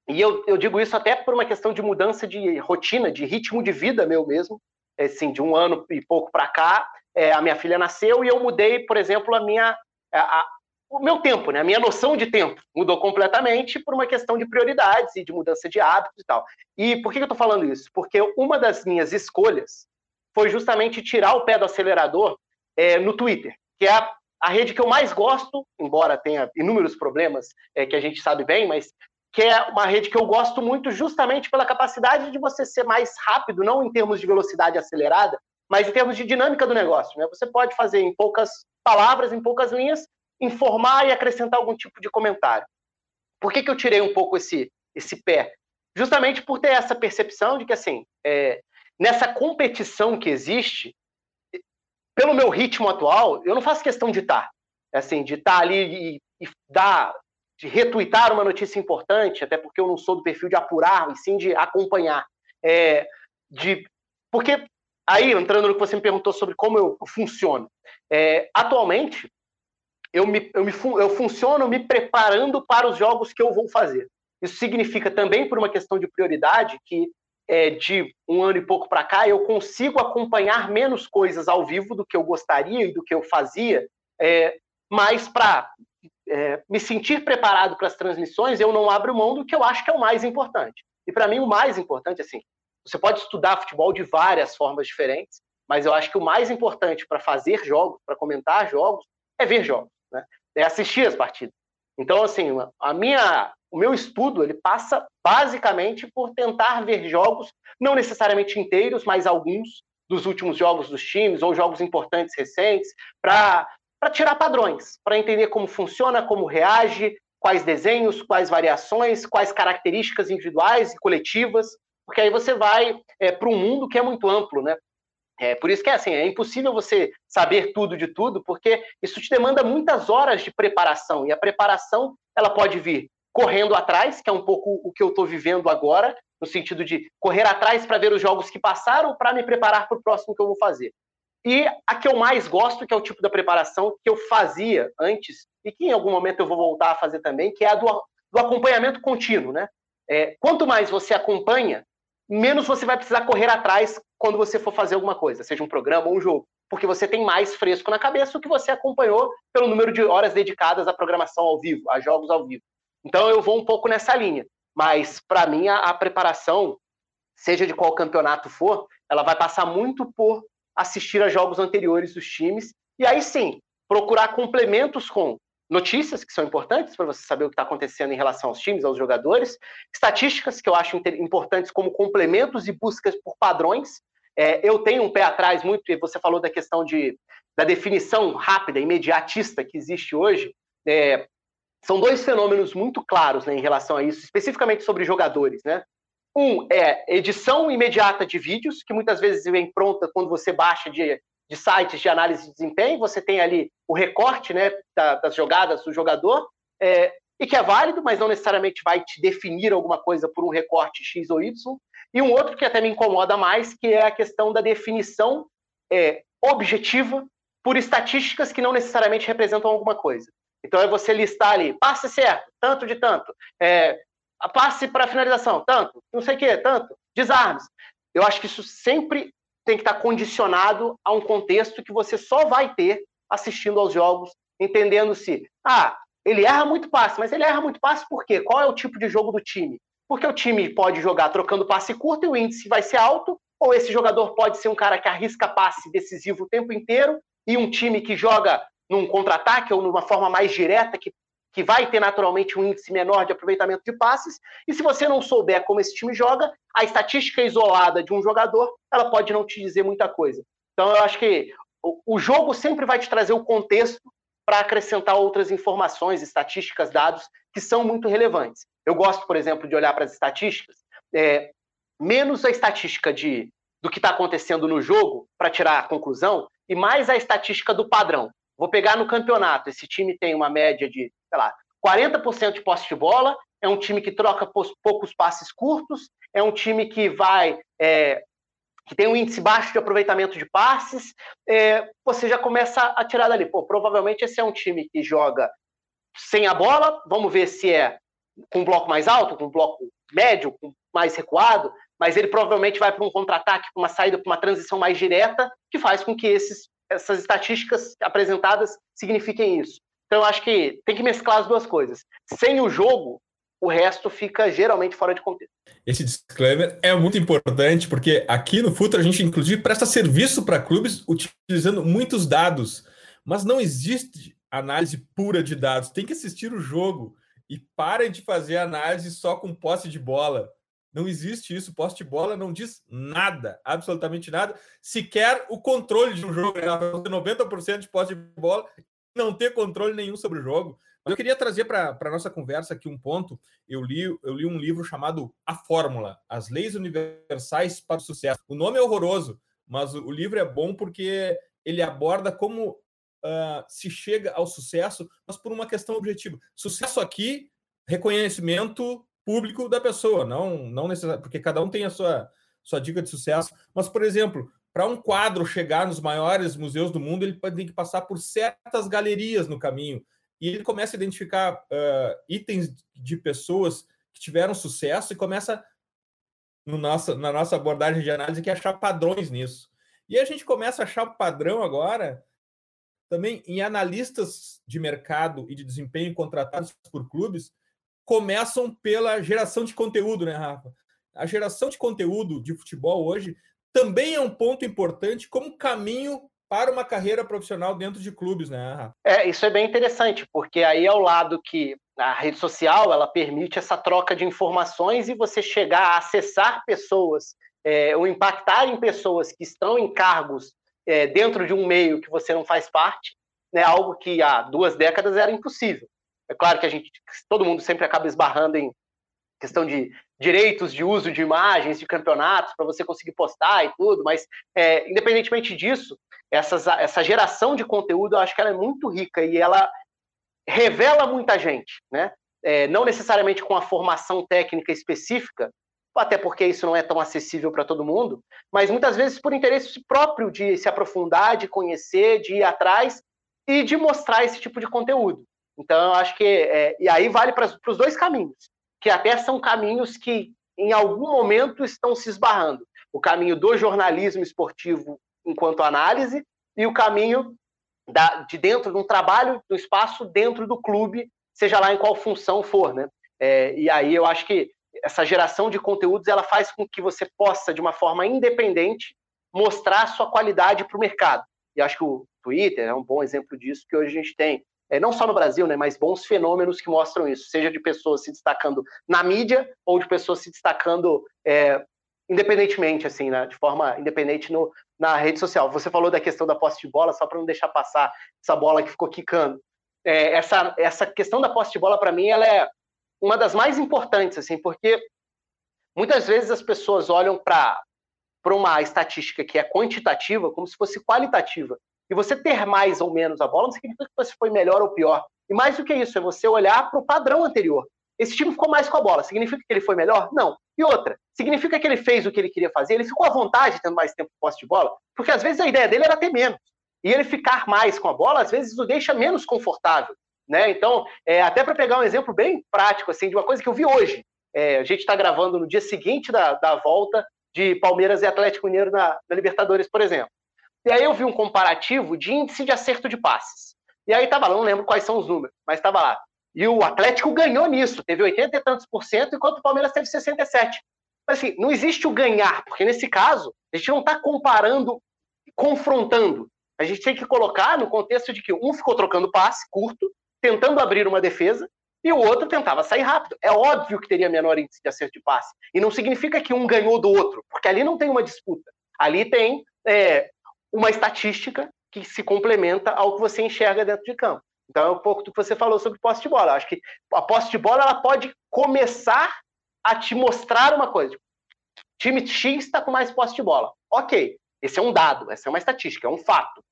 e eu, eu digo isso até por uma questão de mudança de rotina, de ritmo de vida meu mesmo. Assim, de um ano e pouco para cá, é, a minha filha nasceu e eu mudei, por exemplo, a minha, a, o meu tempo, né? A minha noção de tempo mudou completamente por uma questão de prioridades e de mudança de hábitos e tal. E por que eu estou falando isso? Porque uma das minhas escolhas foi justamente tirar o pé do acelerador é, no Twitter, que é a, a, rede que eu mais gosto, embora tenha inúmeros problemas é, que a gente sabe bem, mas que é uma rede que eu gosto muito justamente pela capacidade de você ser mais rápido, não em termos de velocidade acelerada, mas em termos de dinâmica do negócio. Né? Você pode fazer em poucas palavras, em poucas linhas, informar e acrescentar algum tipo de comentário. Por que, que eu tirei um pouco esse, esse pé? Justamente por ter essa percepção de que, assim, é, nessa competição que existe, pelo meu ritmo atual, eu não faço questão de estar. Assim, de estar ali e, e dar de retweetar uma notícia importante, até porque eu não sou do perfil de apurar, e sim de acompanhar. É, de, porque, aí, entrando no que você me perguntou sobre como eu funciono, é, atualmente, eu, me, eu, me, eu funciono me preparando para os jogos que eu vou fazer. Isso significa também, por uma questão de prioridade, que é, de um ano e pouco para cá, eu consigo acompanhar menos coisas ao vivo do que eu gostaria e do que eu fazia, é, mais para é, me sentir preparado para as transmissões, eu não abro mão do que eu acho que é o mais importante. E para mim, o mais importante, assim, você pode estudar futebol de várias formas diferentes, mas eu acho que o mais importante para fazer jogos, para comentar jogos, é ver jogos, né? é assistir as partidas. Então, assim, a minha, o meu estudo ele passa basicamente por tentar ver jogos, não necessariamente inteiros, mas alguns dos últimos jogos dos times ou jogos importantes recentes, para tirar padrões, para entender como funciona, como reage, quais desenhos, quais variações, quais características individuais e coletivas, porque aí você vai é, para um mundo que é muito amplo, né? É, por isso que é assim, é impossível você saber tudo de tudo, porque isso te demanda muitas horas de preparação, e a preparação ela pode vir correndo atrás, que é um pouco o que eu estou vivendo agora, no sentido de correr atrás para ver os jogos que passaram, para me preparar para o próximo que eu vou fazer. E a que eu mais gosto, que é o tipo da preparação que eu fazia antes, e que em algum momento eu vou voltar a fazer também, que é a do, do acompanhamento contínuo. Né? É, quanto mais você acompanha, menos você vai precisar correr atrás quando você for fazer alguma coisa, seja um programa ou um jogo, porque você tem mais fresco na cabeça o que você acompanhou pelo número de horas dedicadas à programação ao vivo, a jogos ao vivo. Então eu vou um pouco nessa linha, mas para mim a, a preparação, seja de qual campeonato for, ela vai passar muito por assistir a jogos anteriores dos times e aí sim procurar complementos com notícias que são importantes para você saber o que está acontecendo em relação aos times, aos jogadores, estatísticas que eu acho importantes como complementos e buscas por padrões. É, eu tenho um pé atrás muito, e você falou da questão de, da definição rápida, imediatista que existe hoje. É, são dois fenômenos muito claros né, em relação a isso, especificamente sobre jogadores. Né? Um é edição imediata de vídeos, que muitas vezes vem pronta quando você baixa de de sites de análise de desempenho, você tem ali o recorte né, das jogadas do jogador, é, e que é válido, mas não necessariamente vai te definir alguma coisa por um recorte X ou Y. E um outro que até me incomoda mais, que é a questão da definição é, objetiva por estatísticas que não necessariamente representam alguma coisa. Então é você listar ali, passe certo, tanto de tanto, é, passe para finalização, tanto, não sei o que, tanto, desarmes. Eu acho que isso sempre tem que estar condicionado a um contexto que você só vai ter assistindo aos jogos, entendendo se, ah, ele erra muito passe, mas ele erra muito passe por quê? Qual é o tipo de jogo do time? Porque o time pode jogar trocando passe curto e o índice vai ser alto, ou esse jogador pode ser um cara que arrisca passe decisivo o tempo inteiro, e um time que joga num contra-ataque ou numa forma mais direta, que que vai ter naturalmente um índice menor de aproveitamento de passes, e se você não souber como esse time joga, a estatística isolada de um jogador, ela pode não te dizer muita coisa. Então eu acho que o jogo sempre vai te trazer o contexto para acrescentar outras informações, estatísticas, dados que são muito relevantes. Eu gosto, por exemplo, de olhar para as estatísticas, é, menos a estatística de, do que está acontecendo no jogo para tirar a conclusão, e mais a estatística do padrão. Vou pegar no campeonato, esse time tem uma média de sei lá, 40% de posse de bola, é um time que troca poucos passes curtos, é um time que vai. É, que tem um índice baixo de aproveitamento de passes, é, você já começa a tirar dali. Pô, provavelmente esse é um time que joga sem a bola, vamos ver se é com um bloco mais alto, com um bloco médio, com mais recuado, mas ele provavelmente vai para um contra-ataque, para uma saída, para uma transição mais direta, que faz com que esses, essas estatísticas apresentadas signifiquem isso. Então, eu acho que tem que mesclar as duas coisas. Sem o jogo, o resto fica geralmente fora de contexto. Esse disclaimer é muito importante, porque aqui no Futura a gente, inclusive, presta serviço para clubes utilizando muitos dados, mas não existe análise pura de dados. Tem que assistir o jogo e parem de fazer análise só com posse de bola. Não existe isso. Posse de bola não diz nada, absolutamente nada. Sequer o controle de um jogo. 90% né? de posse de bola não ter controle nenhum sobre o jogo. Eu queria trazer para a nossa conversa aqui um ponto. Eu li, eu li um livro chamado A Fórmula: As Leis Universais para o Sucesso. O nome é horroroso, mas o, o livro é bom porque ele aborda como uh, se chega ao sucesso, mas por uma questão objetiva. Sucesso aqui, reconhecimento público da pessoa, não, não necessariamente, porque cada um tem a sua, sua dica de sucesso. Mas, por exemplo, para um quadro chegar nos maiores museus do mundo, ele tem que passar por certas galerias no caminho. E ele começa a identificar uh, itens de pessoas que tiveram sucesso e começa, no nossa, na nossa abordagem de análise, que achar padrões nisso. E a gente começa a achar o padrão agora também em analistas de mercado e de desempenho contratados por clubes começam pela geração de conteúdo, né, Rafa? A geração de conteúdo de futebol hoje também é um ponto importante como caminho para uma carreira profissional dentro de clubes, né? Rafa? É, isso é bem interessante, porque aí é o lado que a rede social ela permite essa troca de informações e você chegar a acessar pessoas é, ou impactar em pessoas que estão em cargos é, dentro de um meio que você não faz parte, né, algo que há duas décadas era impossível. É claro que a gente, todo mundo sempre acaba esbarrando em questão de direitos de uso de imagens de campeonatos para você conseguir postar e tudo, mas é, independentemente disso, essas, essa geração de conteúdo eu acho que ela é muito rica e ela revela muita gente, né? É, não necessariamente com a formação técnica específica, até porque isso não é tão acessível para todo mundo, mas muitas vezes por interesse próprio de se aprofundar, de conhecer, de ir atrás e de mostrar esse tipo de conteúdo. Então, eu acho que. É, e aí vale para os dois caminhos, que até são caminhos que, em algum momento, estão se esbarrando. O caminho do jornalismo esportivo enquanto análise e o caminho da, de dentro de um trabalho, do espaço dentro do clube, seja lá em qual função for, né? É, e aí eu acho que essa geração de conteúdos ela faz com que você possa, de uma forma independente, mostrar sua qualidade para o mercado. E acho que o Twitter é um bom exemplo disso, que hoje a gente tem, é, não só no Brasil, né, mas bons fenômenos que mostram isso, seja de pessoas se destacando na mídia ou de pessoas se destacando é, independentemente, assim, né, de forma independente no, na rede social. Você falou da questão da posse de bola, só para não deixar passar essa bola que ficou quicando. É, essa, essa questão da posse de bola, para mim, ela é uma das mais importantes, assim, porque muitas vezes as pessoas olham para uma estatística que é quantitativa como se fosse qualitativa. E você ter mais ou menos a bola não significa que você foi melhor ou pior. E mais do que isso, é você olhar para o padrão anterior. Esse time ficou mais com a bola. Significa que ele foi melhor? Não. E outra, significa que ele fez o que ele queria fazer? Ele ficou à vontade tendo mais tempo de posse de bola? Porque às vezes a ideia dele era ter menos. E ele ficar mais com a bola, às vezes o deixa menos confortável. Né? Então, é, até para pegar um exemplo bem prático, assim, de uma coisa que eu vi hoje. É, a gente está gravando no dia seguinte da, da volta de Palmeiras e Atlético Mineiro na, na, Libertadores, por exemplo. E aí eu vi um comparativo de índice de acerto de passes. E aí estava lá, não lembro quais são os números, mas estava lá. E o Atlético ganhou nisso, teve 80 e tantos por cento, enquanto o Palmeiras teve 67. Mas assim, não existe o ganhar, porque nesse caso, a gente não está comparando, confrontando. A gente tem que colocar no contexto de que um ficou trocando passe curto, tentando abrir uma defesa, e o outro tentava sair rápido. É óbvio que teria menor índice de acerto de passe. E não significa que um ganhou do outro, porque ali não tem uma disputa. Ali tem é, uma estatística que se complementa ao que você enxerga dentro de campo. Então é um pouco do que você falou sobre posse de bola. Acho que a posse de bola ela pode começar a te mostrar uma coisa. Time X está com mais posse de bola. Ok, esse é um dado, essa é uma estatística, é um fato.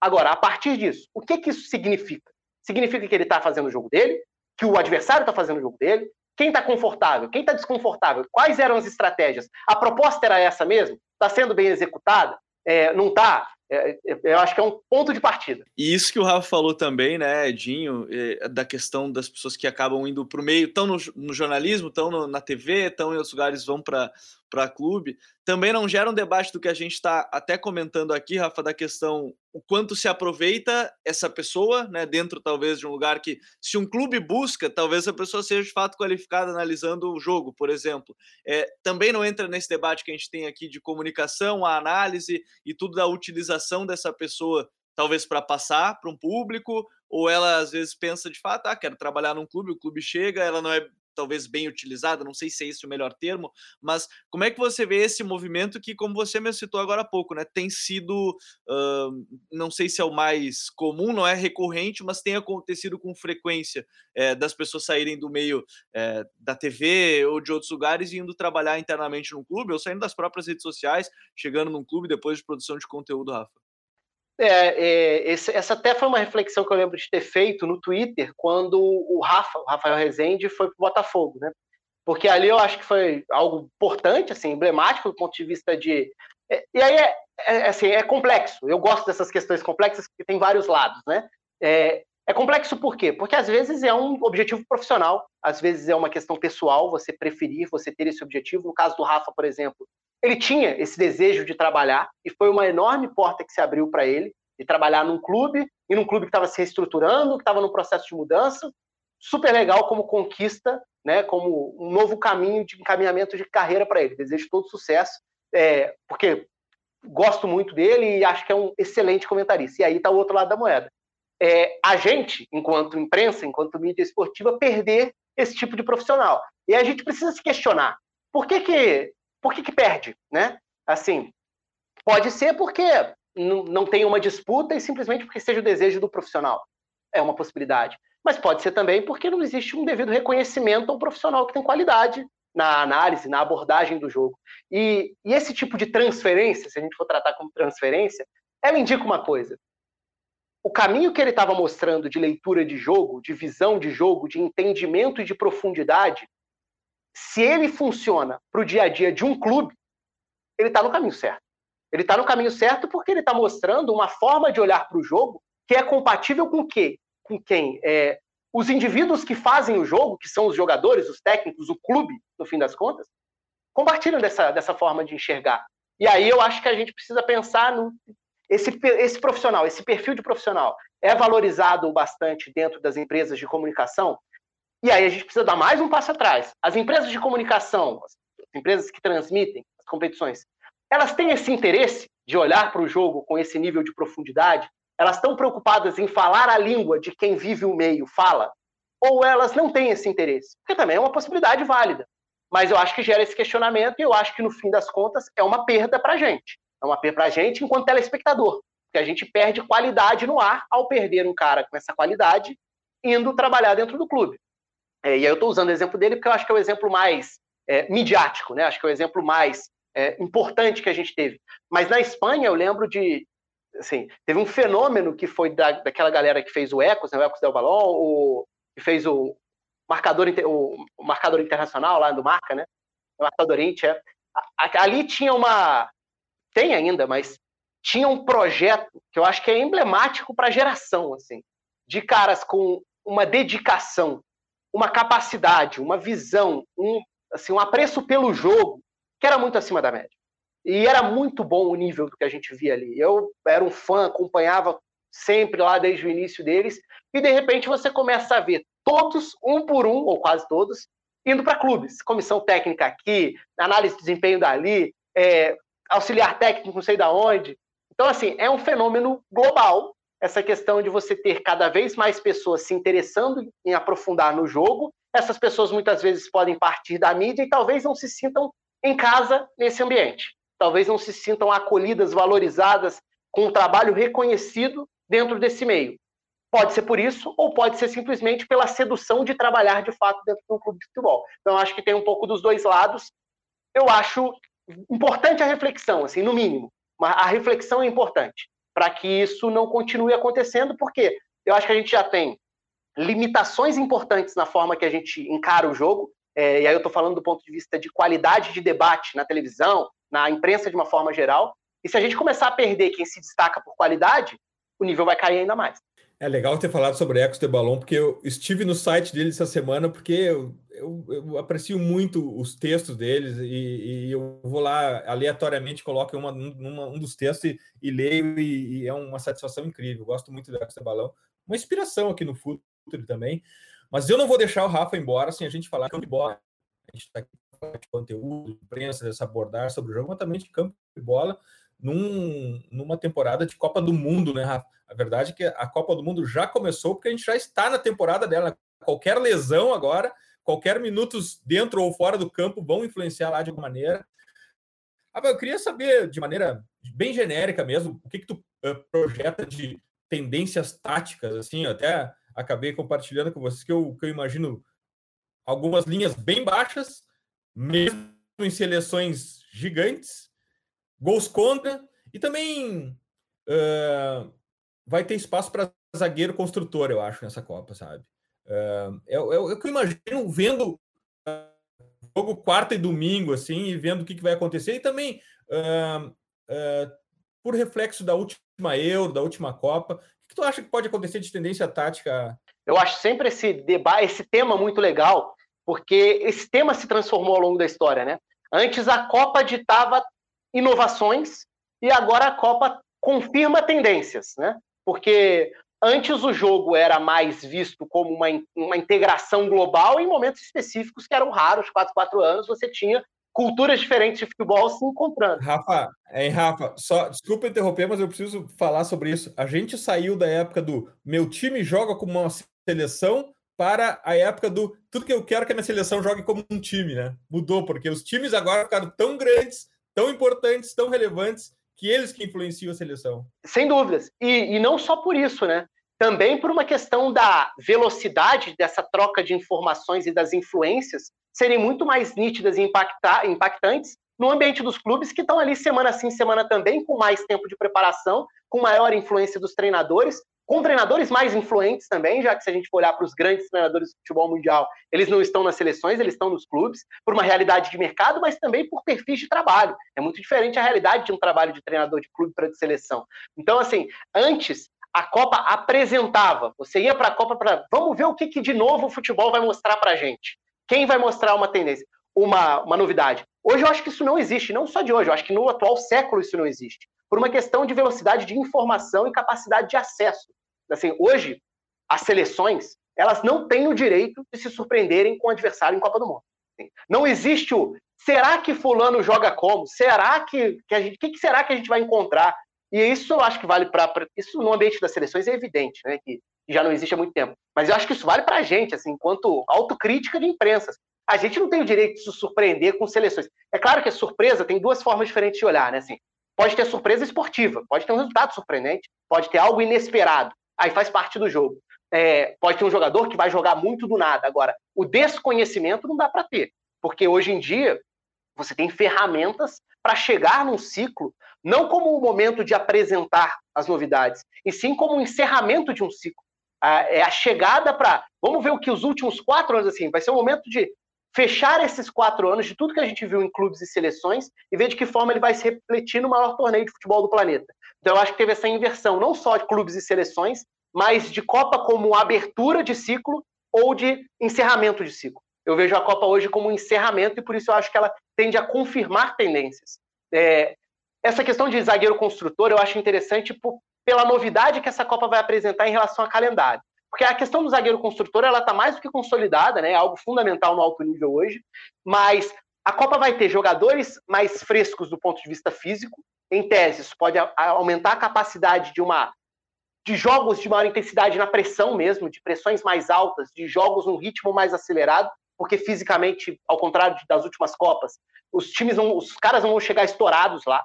Agora, a partir disso, o que, que isso significa? significa que ele está fazendo o jogo dele, que o adversário está fazendo o jogo dele, quem está confortável, quem está desconfortável, quais eram as estratégias. A proposta era essa mesmo? Está sendo bem executada? É, não está? É, é, eu acho que é um ponto de partida. E isso que o Rafa falou também, né, Edinho, é, da questão das pessoas que acabam indo para o meio, estão no, no, jornalismo, estão na TV, estão em outros lugares, vão para para clube, também não gera um debate do que a gente está até comentando aqui, Rafa, da questão o quanto se aproveita essa pessoa, né, dentro talvez de um lugar que, se um clube busca, talvez a pessoa seja de fato qualificada analisando o jogo, por exemplo. É, também não entra nesse debate que a gente tem aqui de comunicação, a análise e tudo da utilização dessa pessoa, talvez para passar para um público, ou ela às vezes pensa de fato, ah, quero trabalhar num clube, o clube chega, ela não é talvez bem utilizada, não sei se é esse o melhor termo, mas como é que você vê esse movimento que, como você me citou agora há pouco, né, tem sido, uh, não sei se é o mais comum, não é recorrente, mas tem acontecido com frequência é, das pessoas saírem do meio é, da TV ou de outros lugares e indo trabalhar internamente no clube, ou saindo das próprias redes sociais, chegando num clube depois de produção de conteúdo, Rafa. É, é, esse, essa até foi uma reflexão que eu lembro de ter feito no Twitter quando o Rafa, o Rafael Rezende, foi para o Botafogo, né? Porque ali eu acho que foi algo importante, assim, emblemático do ponto de vista de. É, e aí é, é, assim, é complexo. Eu gosto dessas questões complexas que tem vários lados, né? É, é complexo por quê? Porque às vezes é um objetivo profissional, às vezes é uma questão pessoal, você preferir, você ter esse objetivo. No caso do Rafa, por exemplo, ele tinha esse desejo de trabalhar e foi uma enorme porta que se abriu para ele. de trabalhar num clube, e num clube que estava se reestruturando, que estava no processo de mudança. Super legal como conquista, né, como um novo caminho de encaminhamento de carreira para ele. Desejo todo sucesso, é, porque gosto muito dele e acho que é um excelente comentarista. E aí está o outro lado da moeda. É, a gente, enquanto imprensa, enquanto mídia esportiva, perder esse tipo de profissional. E a gente precisa se questionar. Por que que, por que, que perde? Né? Assim, pode ser porque não tem uma disputa e simplesmente porque seja o desejo do profissional. É uma possibilidade. Mas pode ser também porque não existe um devido reconhecimento a um profissional que tem qualidade na análise, na abordagem do jogo. E, e esse tipo de transferência, se a gente for tratar como transferência, ela indica uma coisa. O caminho que ele estava mostrando de leitura de jogo, de visão de jogo, de entendimento e de profundidade, se ele funciona para o dia a dia de um clube, ele está no caminho certo. Ele está no caminho certo porque ele está mostrando uma forma de olhar para o jogo que é compatível com quê? Com quem? É, os indivíduos que fazem o jogo, que são os jogadores, os técnicos, o clube, no fim das contas, compartilham dessa, dessa forma de enxergar. E aí eu acho que a gente precisa pensar no esse, esse profissional, esse perfil de profissional é valorizado bastante dentro das empresas de comunicação. E aí a gente precisa dar mais um passo atrás. As empresas de comunicação, as empresas que transmitem as competições, elas têm esse interesse de olhar para o jogo com esse nível de profundidade? Elas estão preocupadas em falar a língua de quem vive o meio fala? Ou elas não têm esse interesse? Porque também é uma possibilidade válida. Mas eu acho que gera esse questionamento e eu acho que, no fim das contas, é uma perda para a gente. É uma perda para a gente enquanto telespectador. Porque a gente perde qualidade no ar ao perder um cara com essa qualidade indo trabalhar dentro do clube. É, e aí eu estou usando o exemplo dele porque eu acho que é o exemplo mais é, midiático, né? acho que é o exemplo mais é, importante que a gente teve. Mas na Espanha, eu lembro de. Assim, teve um fenômeno que foi da, daquela galera que fez o Ecos, né, o Ecos del Balão, o, que fez o marcador, o, o marcador internacional lá do Marca, né? O marcador Inter. É. Ali tinha uma. Tem ainda, mas tinha um projeto que eu acho que é emblemático para a geração, assim, de caras com uma dedicação, uma capacidade, uma visão, um, assim, um apreço pelo jogo que era muito acima da média. E era muito bom o nível do que a gente via ali. Eu era um fã, acompanhava sempre lá desde o início deles, e de repente você começa a ver todos, um por um, ou quase todos, indo para clubes. Comissão técnica aqui, análise de desempenho dali, é, auxiliar técnico não sei da onde. Então, assim, é um fenômeno global essa questão de você ter cada vez mais pessoas se interessando em aprofundar no jogo. Essas pessoas muitas vezes podem partir da mídia e talvez não se sintam em casa nesse ambiente. Talvez não se sintam acolhidas, valorizadas, com um trabalho reconhecido dentro desse meio. Pode ser por isso, ou pode ser simplesmente pela sedução de trabalhar de fato dentro de um clube de futebol. Então, acho que tem um pouco dos dois lados. Eu acho importante a reflexão, assim, no mínimo. A reflexão é importante para que isso não continue acontecendo, porque eu acho que a gente já tem limitações importantes na forma que a gente encara o jogo. É, e aí eu estou falando do ponto de vista de qualidade de debate na televisão, na imprensa de uma forma geral. E se a gente começar a perder quem se destaca por qualidade, o nível vai cair ainda mais. É legal ter falado sobre Ecos de Balão, porque eu estive no site deles essa semana, porque eu, eu, eu aprecio muito os textos deles e, e, eu vou lá aleatoriamente, coloco uma, uma, um dos textos e, e leio, e, é uma satisfação incrível. Gosto muito do Ecos de Balão. Uma inspiração aqui no futuro também. Mas eu não vou deixar o Rafa embora sem a gente falar de bola. A gente está aqui com conteúdo, imprensa, dessa abordagem sobre o jogo, mas também de campo de bola num, numa temporada de Copa do Mundo, né, Rafa? A verdade é que a Copa do Mundo já começou porque a gente já está na temporada dela. Qualquer lesão agora, qualquer minutos dentro ou fora do campo vão influenciar lá de alguma maneira. eu queria saber, de maneira bem genérica mesmo, o que, que tu uh, projeta de tendências táticas, assim, até acabei compartilhando com vocês que eu, que eu imagino algumas linhas bem baixas, mesmo em seleções gigantes, gols contra, e também uh, vai ter espaço para zagueiro construtor, eu acho, nessa Copa, sabe? Uh, é, o que eu imagino vendo uh, jogo quarta e domingo, assim, e vendo o que, que vai acontecer, e também por reflexo da última Euro, da última Copa, que tu acha que pode acontecer de tendência tática? Eu acho sempre esse debate, esse tema muito legal, porque esse tema se transformou ao longo da história, né? Antes a Copa ditava inovações e agora a Copa confirma tendências, né? Porque antes o jogo era mais visto como uma, uma integração global em momentos específicos que eram raros, 4, 4 anos, você tinha culturas diferentes de futebol se encontrando. Rafa, é, Rafa, só desculpa interromper, mas eu preciso falar sobre isso. A gente saiu da época do meu time joga como uma seleção para a época do tudo que eu quero que a minha seleção jogue como um time, né? Mudou, porque os times agora ficaram tão grandes, tão importantes, tão relevantes, que eles que influenciam a seleção. Sem dúvidas. E, e não só por isso, né? Também por uma questão da velocidade dessa troca de informações e das influências serem muito mais nítidas e impactar, impactantes no ambiente dos clubes que estão ali semana sim, semana também, com mais tempo de preparação, com maior influência dos treinadores, com treinadores mais influentes também, já que se a gente for olhar para os grandes treinadores do futebol mundial, eles não estão nas seleções, eles estão nos clubes, por uma realidade de mercado, mas também por perfis de trabalho. É muito diferente a realidade de um trabalho de treinador de clube para de seleção. Então, assim, antes a Copa apresentava, você ia para a Copa para vamos ver o que, que de novo o futebol vai mostrar para a gente. Quem vai mostrar uma tendência, uma, uma novidade? Hoje eu acho que isso não existe, não só de hoje, eu acho que no atual século isso não existe, por uma questão de velocidade de informação e capacidade de acesso. Assim, hoje, as seleções, elas não têm o direito de se surpreenderem com o adversário em Copa do Mundo. Não existe o será que fulano joga como? Será que, que a gente, que, que será que a gente vai encontrar? E isso eu acho que vale para isso no ambiente das seleções é evidente, né, que já não existe há muito tempo. Mas eu acho que isso vale para a gente, assim, enquanto autocrítica de imprensa. A gente não tem o direito de se surpreender com seleções. É claro que a surpresa tem duas formas diferentes de olhar, né? Assim, pode ter surpresa esportiva, pode ter um resultado surpreendente, pode ter algo inesperado aí faz parte do jogo. É, pode ter um jogador que vai jogar muito do nada. Agora, o desconhecimento não dá para ter, porque hoje em dia você tem ferramentas para chegar num ciclo, não como um momento de apresentar as novidades, e sim como um encerramento de um ciclo. É a chegada para. Vamos ver o que os últimos quatro anos, assim, vai ser um momento de fechar esses quatro anos de tudo que a gente viu em clubes e seleções e ver de que forma ele vai se refletir no maior torneio de futebol do planeta. Então, eu acho que teve essa inversão, não só de clubes e seleções, mas de Copa como abertura de ciclo ou de encerramento de ciclo. Eu vejo a Copa hoje como um encerramento e por isso eu acho que ela tende a confirmar tendências. É, essa questão de zagueiro construtor eu acho interessante por, pela novidade que essa Copa vai apresentar em relação a calendário. Porque a questão do zagueiro construtor ela está mais do que consolidada, né? É algo fundamental no alto nível hoje. Mas a Copa vai ter jogadores mais frescos do ponto de vista físico, em tese, isso pode aumentar a capacidade de uma de jogos de maior intensidade na pressão mesmo, de pressões mais altas, de jogos num ritmo mais acelerado, porque fisicamente, ao contrário das últimas Copas, os times os caras não vão chegar estourados lá.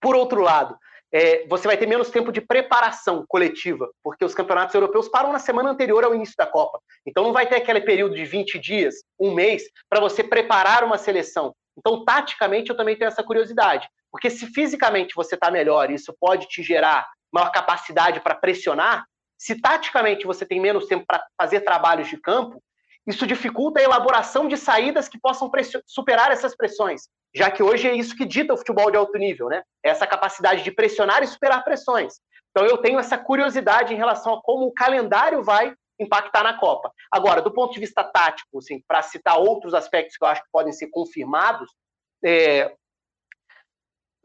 Por outro lado, é, você vai ter menos tempo de preparação coletiva, porque os campeonatos europeus param na semana anterior ao início da Copa. Então não vai ter aquele período de 20 dias, um mês, para você preparar uma seleção. Então, taticamente, eu também tenho essa curiosidade. Porque se fisicamente você está melhor, isso pode te gerar maior capacidade para pressionar, se taticamente você tem menos tempo para fazer trabalhos de campo, isso dificulta a elaboração de saídas que possam superar essas pressões, já que hoje é isso que dita o futebol de alto nível, né? É essa capacidade de pressionar e superar pressões. Então eu tenho essa curiosidade em relação a como o calendário vai impactar na Copa. Agora, do ponto de vista tático, assim, para citar outros aspectos que eu acho que podem ser confirmados, é,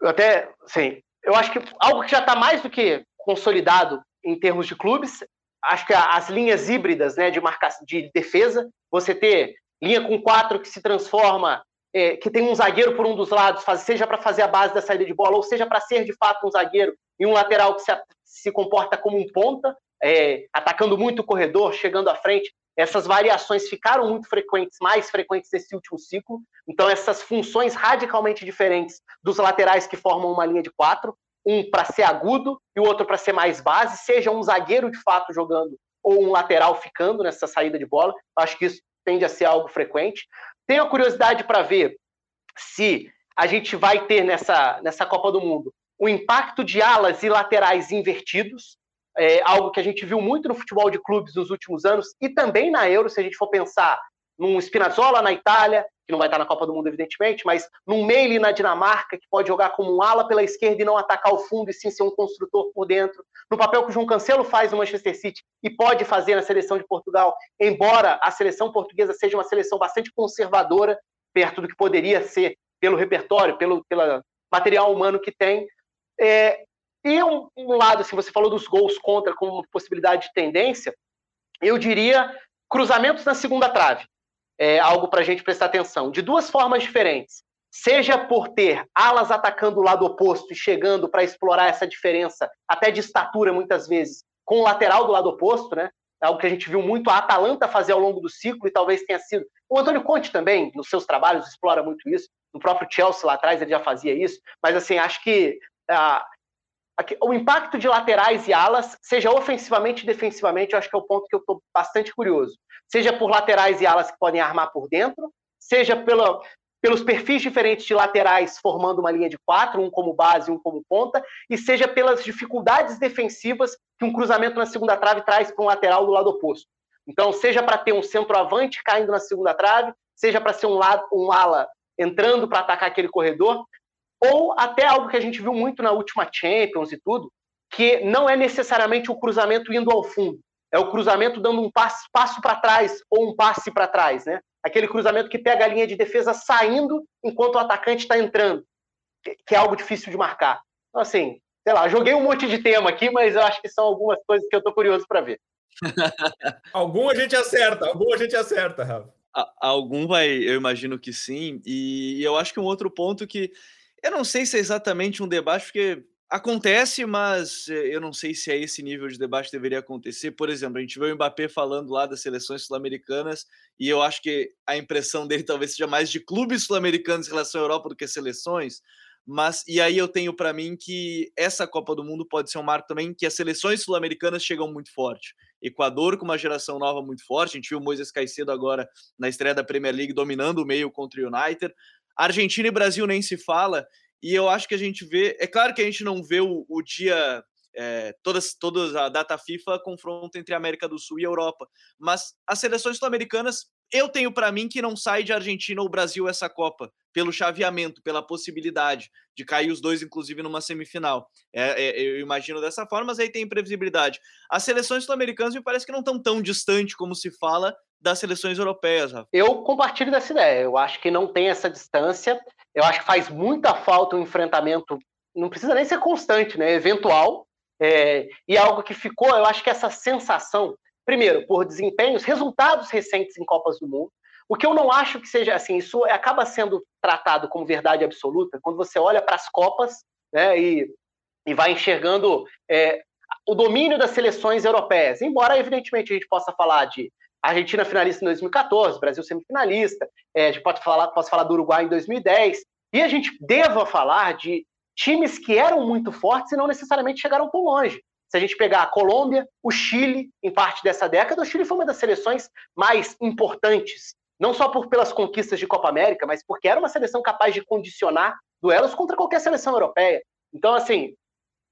eu até, sim, eu acho que algo que já está mais do que consolidado em termos de clubes, acho que as linhas híbridas, né, de marca, de defesa, você ter linha com quatro que se transforma, é, que tem um zagueiro por um dos lados, seja para fazer a base da saída de bola, ou seja para ser de fato um zagueiro e um lateral que se, se comporta como um ponta, é, atacando muito o corredor, chegando à frente. Essas variações ficaram muito frequentes, mais frequentes nesse último ciclo. Então, essas funções radicalmente diferentes dos laterais que formam uma linha de quatro, um para ser agudo e o outro para ser mais base, seja um zagueiro de fato jogando ou um lateral ficando nessa saída de bola. Acho que isso tende a ser algo frequente. Tenho a curiosidade para ver se a gente vai ter nessa, nessa Copa do Mundo o impacto de alas e laterais invertidos, é algo que a gente viu muito no futebol de clubes nos últimos anos e também na Euro, se a gente for pensar num Spinazzola na Itália, que não vai estar na Copa do Mundo, evidentemente, mas num Meili na Dinamarca, que pode jogar como um ala pela esquerda e não atacar o fundo, e sim ser um construtor por dentro. No papel que o João Cancelo faz no Manchester City e pode fazer na seleção de Portugal, embora a seleção portuguesa seja uma seleção bastante conservadora, perto do que poderia ser pelo repertório, pelo, material humano que tem. É, E um, um lado, assim, você falou dos gols contra como possibilidade de tendência, eu diria cruzamentos na segunda trave. É algo para a gente prestar atenção, de duas formas diferentes. Seja por ter alas atacando o lado oposto e chegando para explorar essa diferença, até de estatura muitas vezes, com o lateral do lado oposto, né? É algo que a gente viu muito a Atalanta fazer ao longo do ciclo e talvez tenha sido. O Antônio Conte também, nos seus trabalhos, explora muito isso. No próprio Chelsea lá atrás ele já fazia isso. Mas assim, acho que ah, o impacto de laterais e alas, seja ofensivamente e defensivamente, eu acho que é o ponto que eu estou bastante curioso. Seja por laterais e alas que podem armar por dentro, seja pelos perfis diferentes de laterais formando uma linha de quatro, um como base, um como ponta, e seja pelas dificuldades defensivas que um cruzamento na segunda trave traz para um lateral do lado oposto. Então, seja para ter um centroavante caindo na segunda trave, seja para ser um, lado, um ala entrando para atacar aquele corredor, ou até algo que a gente viu muito na última Champions e tudo, que não é necessariamente o cruzamento indo ao fundo, é o cruzamento dando um passo, passo para trás ou um passe para trás, né? aquele cruzamento que pega a linha de defesa saindo enquanto o atacante está entrando, que é algo difícil de marcar. Então, assim, sei lá, joguei um monte de tema aqui, mas eu acho que são algumas coisas que eu estou curioso para ver. algum a gente acerta, algum a gente acerta, Rafa. Algum vai, eu imagino que sim. E eu acho que um outro ponto que eu não sei se é exatamente um debate, porque Acontece, mas eh, eu não sei se é esse nível de debate deveria acontecer. Por exemplo, a gente vê o Mbappé falando lá das seleções sul-americanas e eu acho que a impressão dele talvez seja mais de clubes sul-americanos em relação à Europa do que seleções. Mas e aí eu tenho para mim que essa Copa do Mundo pode ser um marco também que as seleções sul-americanas chegam muito forte. Equador com uma geração nova muito forte. A gente viu o Moisés Caicedo agora na estreia da Premier League dominando o meio contra o United. Argentina e Brasil nem se fala. E eu acho que a gente vê. É claro que a gente não vê o, o dia. É, todas, todas a data FIFA confronto entre a América do Sul e a Europa. Mas as seleções sul-americanas, eu tenho para mim que não sai de Argentina ou Brasil essa Copa, pelo chaveamento, pela possibilidade de cair os dois, inclusive, numa semifinal. É, é, eu imagino dessa forma, mas aí tem imprevisibilidade. As seleções sul-americanas me parece que não estão tão distantes como se fala das seleções europeias, Rafa. Eu compartilho dessa ideia. Eu acho que não tem essa distância. Eu acho que faz muita falta um enfrentamento, não precisa nem ser constante, né? Eventual. É, e algo que ficou, eu acho que essa sensação, primeiro, por desempenhos, resultados recentes em Copas do Mundo, o que eu não acho que seja assim, isso acaba sendo tratado como verdade absoluta quando você olha para as Copas né, e, e vai enxergando é, o domínio das seleções europeias. Embora, evidentemente, a gente possa falar de Argentina finalista em 2014, Brasil semifinalista, é, a gente pode falar, posso falar do Uruguai em 2010, e a gente deva falar de times que eram muito fortes e não necessariamente chegaram tão longe. Se a gente pegar a Colômbia, o Chile, em parte dessa década, o Chile foi uma das seleções mais importantes, não só por, pelas conquistas de Copa América, mas porque era uma seleção capaz de condicionar duelos contra qualquer seleção europeia. Então, assim,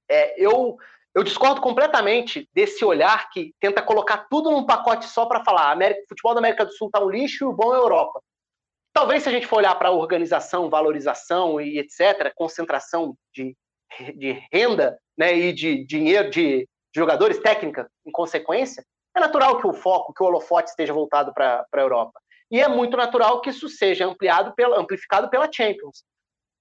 é, eu eu discordo completamente desse olhar que tenta colocar tudo num pacote só para falar América, futebol da América do Sul está um lixo e o bom é a Europa. Talvez se a gente for olhar para organização, valorização e etc., concentração de, de renda né, e de dinheiro de, de jogadores, técnica, em consequência, é natural que o foco, que o holofote esteja voltado para a Europa. E é muito natural que isso seja ampliado pela, amplificado pela Champions.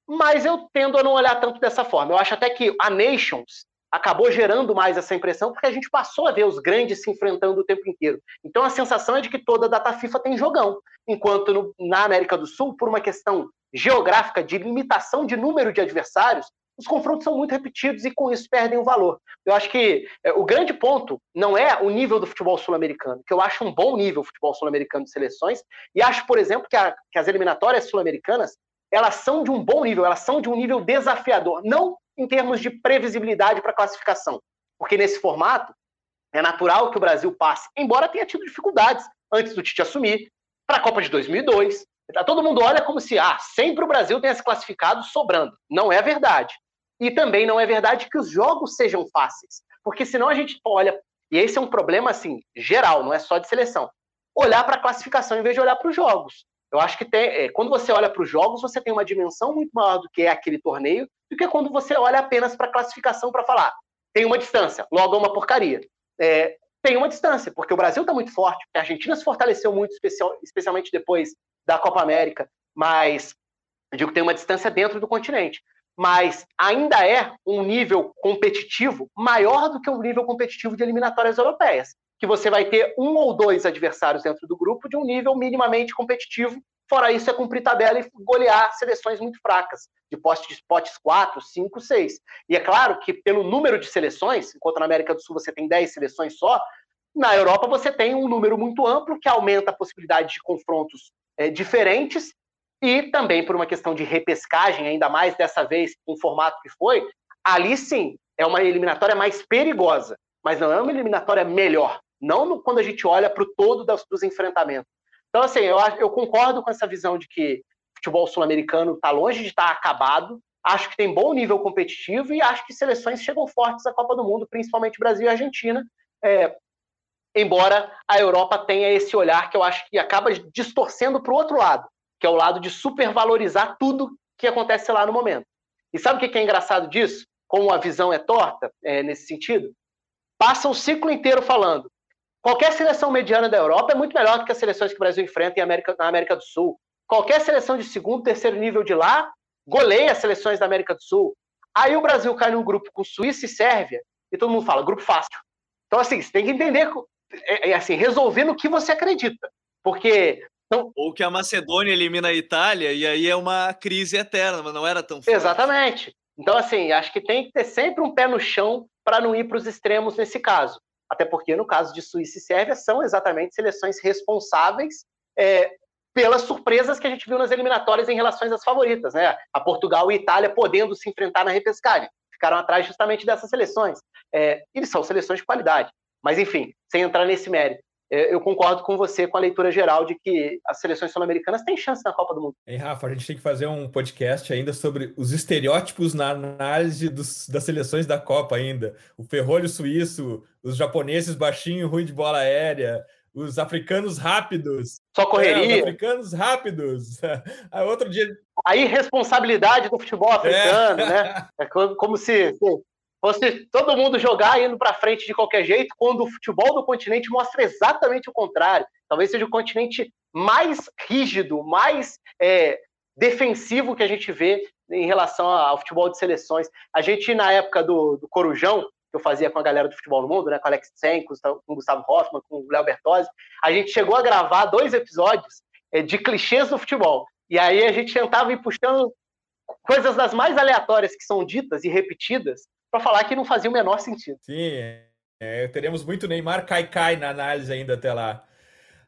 Mas eu tendo a não olhar tanto dessa forma. Eu acho até que a Nations acabou gerando mais essa impressão porque a gente passou a ver os grandes se enfrentando o tempo inteiro. Então a sensação é de que toda data FIFA tem jogão, enquanto no, na América do Sul, por uma questão geográfica de limitação de número de adversários, os confrontos são muito repetidos e com isso perdem o valor. Eu acho que é, o grande ponto não é o nível do futebol sul-americano, que eu acho um bom nível o futebol sul-americano de seleções, e acho, por exemplo, que, a, que as eliminatórias sul-americanas elas são de um bom nível, elas são de um nível desafiador, não em termos de previsibilidade para classificação. Porque nesse formato, é natural que o Brasil passe, embora tenha tido dificuldades antes do Tite assumir, para a Copa de 2002. Todo mundo olha como se ah, sempre o Brasil tenha se classificado sobrando. Não é verdade. E também não é verdade que os jogos sejam fáceis. Porque senão a gente olha, e esse é um problema assim, geral, não é só de seleção. Olhar para a classificação em vez de olhar para os jogos. Eu acho que tem, é, quando você olha para os jogos, você tem uma dimensão muito maior do que é aquele torneio, do que quando você olha apenas para a classificação para falar. Tem uma distância, logo é uma porcaria. É, tem uma distância, porque o Brasil está muito forte, a Argentina se fortaleceu muito, especial, especialmente depois da Copa América, mas eu digo que tem uma distância dentro do continente. mas ainda é um nível competitivo maior do que o nível competitivo de eliminatórias europeias, que você vai ter um ou dois adversários dentro do grupo de um nível minimamente competitivo. Fora isso, é cumprir tabela e golear seleções muito fracas, de potes, de potes 4, 5, 6. E é claro que, pelo número de seleções, enquanto na América do Sul você tem 10 seleções só, na Europa você tem um número muito amplo que aumenta a possibilidade de confrontos é, diferentes e também por uma questão de repescagem, ainda mais dessa vez com o formato que foi, ali sim é uma eliminatória mais perigosa, mas não é uma eliminatória melhor, não no, quando a gente olha para o todo dos, dos, enfrentamentos. Então, assim, eu, eu concordo com essa visão de que o futebol sul-americano está longe de estar tá acabado, acho que tem bom nível competitivo e acho que seleções chegam fortes à Copa do Mundo, principalmente Brasil e Argentina, é, embora a Europa tenha esse olhar que eu acho que acaba distorcendo para o outro lado que é o lado de supervalorizar tudo que acontece lá no momento. E sabe o que é engraçado disso? Como a visão é torta é, nesse sentido? Passa o ciclo inteiro falando. Qualquer seleção mediana da Europa é muito melhor do que as seleções que o Brasil enfrenta América, na América do Sul. Qualquer seleção de segundo, terceiro nível de lá goleia as seleções da América do Sul. Aí o Brasil cai num grupo com Suíça e Sérvia e todo mundo fala, grupo fácil. Então, assim, você tem que entender, é, é assim, resolver no que você acredita. Porque então, Ou que a Macedônia elimina a Itália e aí é uma crise eterna, mas não era tão forte. Exatamente. Então, assim, acho que tem que ter sempre um pé no chão para não ir para os extremos nesse caso. Até porque, no caso de Suíça e Sérvia, são exatamente seleções responsáveis é, pelas surpresas que a gente viu nas eliminatórias em relação às favoritas, né? A Portugal e a Itália podendo se enfrentar na repescagem. Ficaram atrás justamente dessas seleções. É, eles são seleções de qualidade. Mas, enfim, sem entrar nesse mérito. É, eu concordo com você com a leitura geral de que as seleções sul-americanas têm chance na Copa do Mundo. Hein, Rafa, a gente tem que fazer um podcast ainda sobre os estereótipos na análise dos, das seleções da Copa ainda. O ferrolho suíço, os japoneses baixinho, ruim de bola aérea, os africanos rápidos. Só correria. É, os africanos rápidos. Aí, outro dia. A irresponsabilidade do futebol africano, é. né? É como se, se fosse todo mundo jogar indo para frente de qualquer jeito, quando o futebol do continente mostra exatamente o contrário. Talvez seja o continente mais rígido, mais é, defensivo que a gente vê em relação ao futebol de seleções. A gente, na época do, do Corujão, que eu fazia com a galera do futebol no mundo, né, com Alex Tsen, com o Gustavo Hoffman, com o Léo Bertozzi, a gente chegou a gravar dois episódios é, de clichês do futebol. E aí a gente tentava ir puxando coisas das mais aleatórias que são ditas e repetidas para falar que não fazia o menor sentido. Sim, é, teremos muito Neymar cai-cai na análise ainda até lá.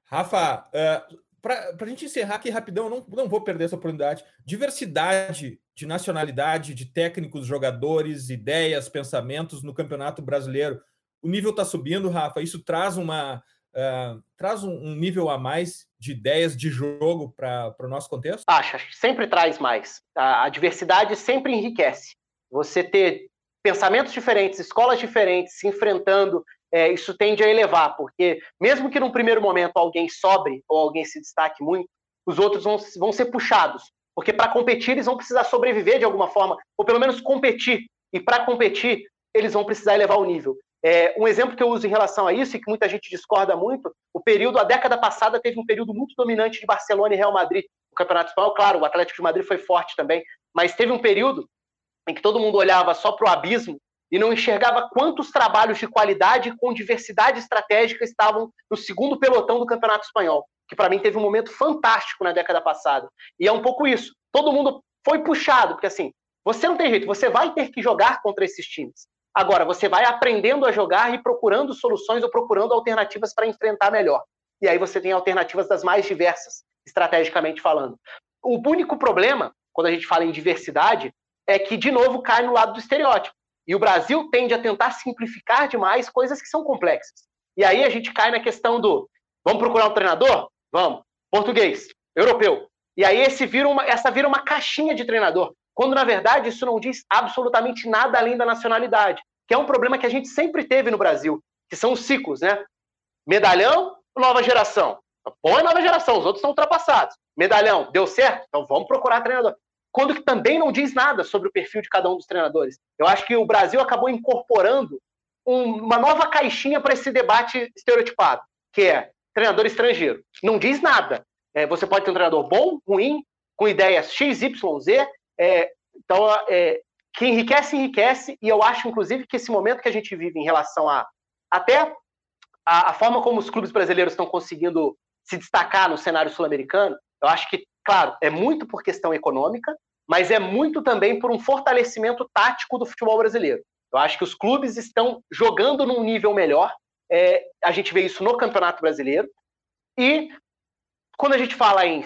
Rafa, uh, é, para a gente encerrar aqui rapidão, não, não vou perder essa oportunidade. Diversidade de nacionalidade, de técnicos, jogadores, ideias, pensamentos no Campeonato Brasileiro. O nível está subindo, Rafa. Isso traz uma uh, traz um, um, nível a mais de ideias de jogo para o nosso contexto? Acho, sempre traz mais. A, a diversidade sempre enriquece. Você ter pensamentos diferentes, escolas diferentes se enfrentando, é, isso tende a elevar, porque mesmo que num primeiro momento alguém sobre ou alguém se destaque muito, os outros vão, vão ser puxados, porque para competir eles vão precisar sobreviver de alguma forma, ou pelo menos competir, e para competir eles vão precisar elevar o nível. É, um exemplo que eu uso em relação a isso, e que muita gente discorda muito, o período, a década passada teve um período muito dominante de Barcelona e Real Madrid. O Campeonato Espanhol, claro, o Atlético de Madrid foi forte também, mas teve um período em que todo mundo olhava só para o abismo e não enxergava quantos trabalhos de qualidade com diversidade estratégica estavam no segundo pelotão do Campeonato Espanhol, que para mim teve um momento fantástico na década passada. E é um pouco isso. Todo mundo foi puxado, porque assim, você não tem jeito, você vai ter que jogar contra esses times. Agora, você vai aprendendo a jogar e procurando soluções ou procurando alternativas para enfrentar melhor. E aí você tem alternativas das mais diversas, estrategicamente falando. O único problema, quando a gente fala em diversidade, é que, de novo, cai no lado do estereótipo. E o Brasil tende a tentar simplificar demais coisas que são complexas. E aí a gente cai na questão do vamos procurar um treinador? Vamos. Português, europeu. E aí esse vira uma, essa vira uma caixinha de treinador, quando na verdade isso não diz absolutamente nada além da nacionalidade, que é um problema que a gente sempre teve no Brasil, que são os ciclos, né? Medalhão, nova geração. Põe nova geração, os outros estão ultrapassados. Medalhão, deu certo? Então vamos procurar treinador quando que também não diz nada sobre o perfil de cada um dos treinadores. Eu acho que o Brasil acabou incorporando um, uma nova caixinha para esse debate estereotipado, que é treinador estrangeiro. Não diz nada. É, você pode ter um treinador bom, ruim, com ideias X, Y, Z, é, Então, é, que enriquece, enriquece, e eu acho, inclusive, que esse momento que a gente vive em relação a até a, a forma como os clubes brasileiros estão conseguindo se destacar no cenário sul-americano, eu acho que, claro, é muito por questão econômica, mas é muito também por um fortalecimento tático do futebol brasileiro. Eu acho que os clubes estão jogando num nível melhor. É, a gente vê isso no Campeonato Brasileiro. E quando a gente fala em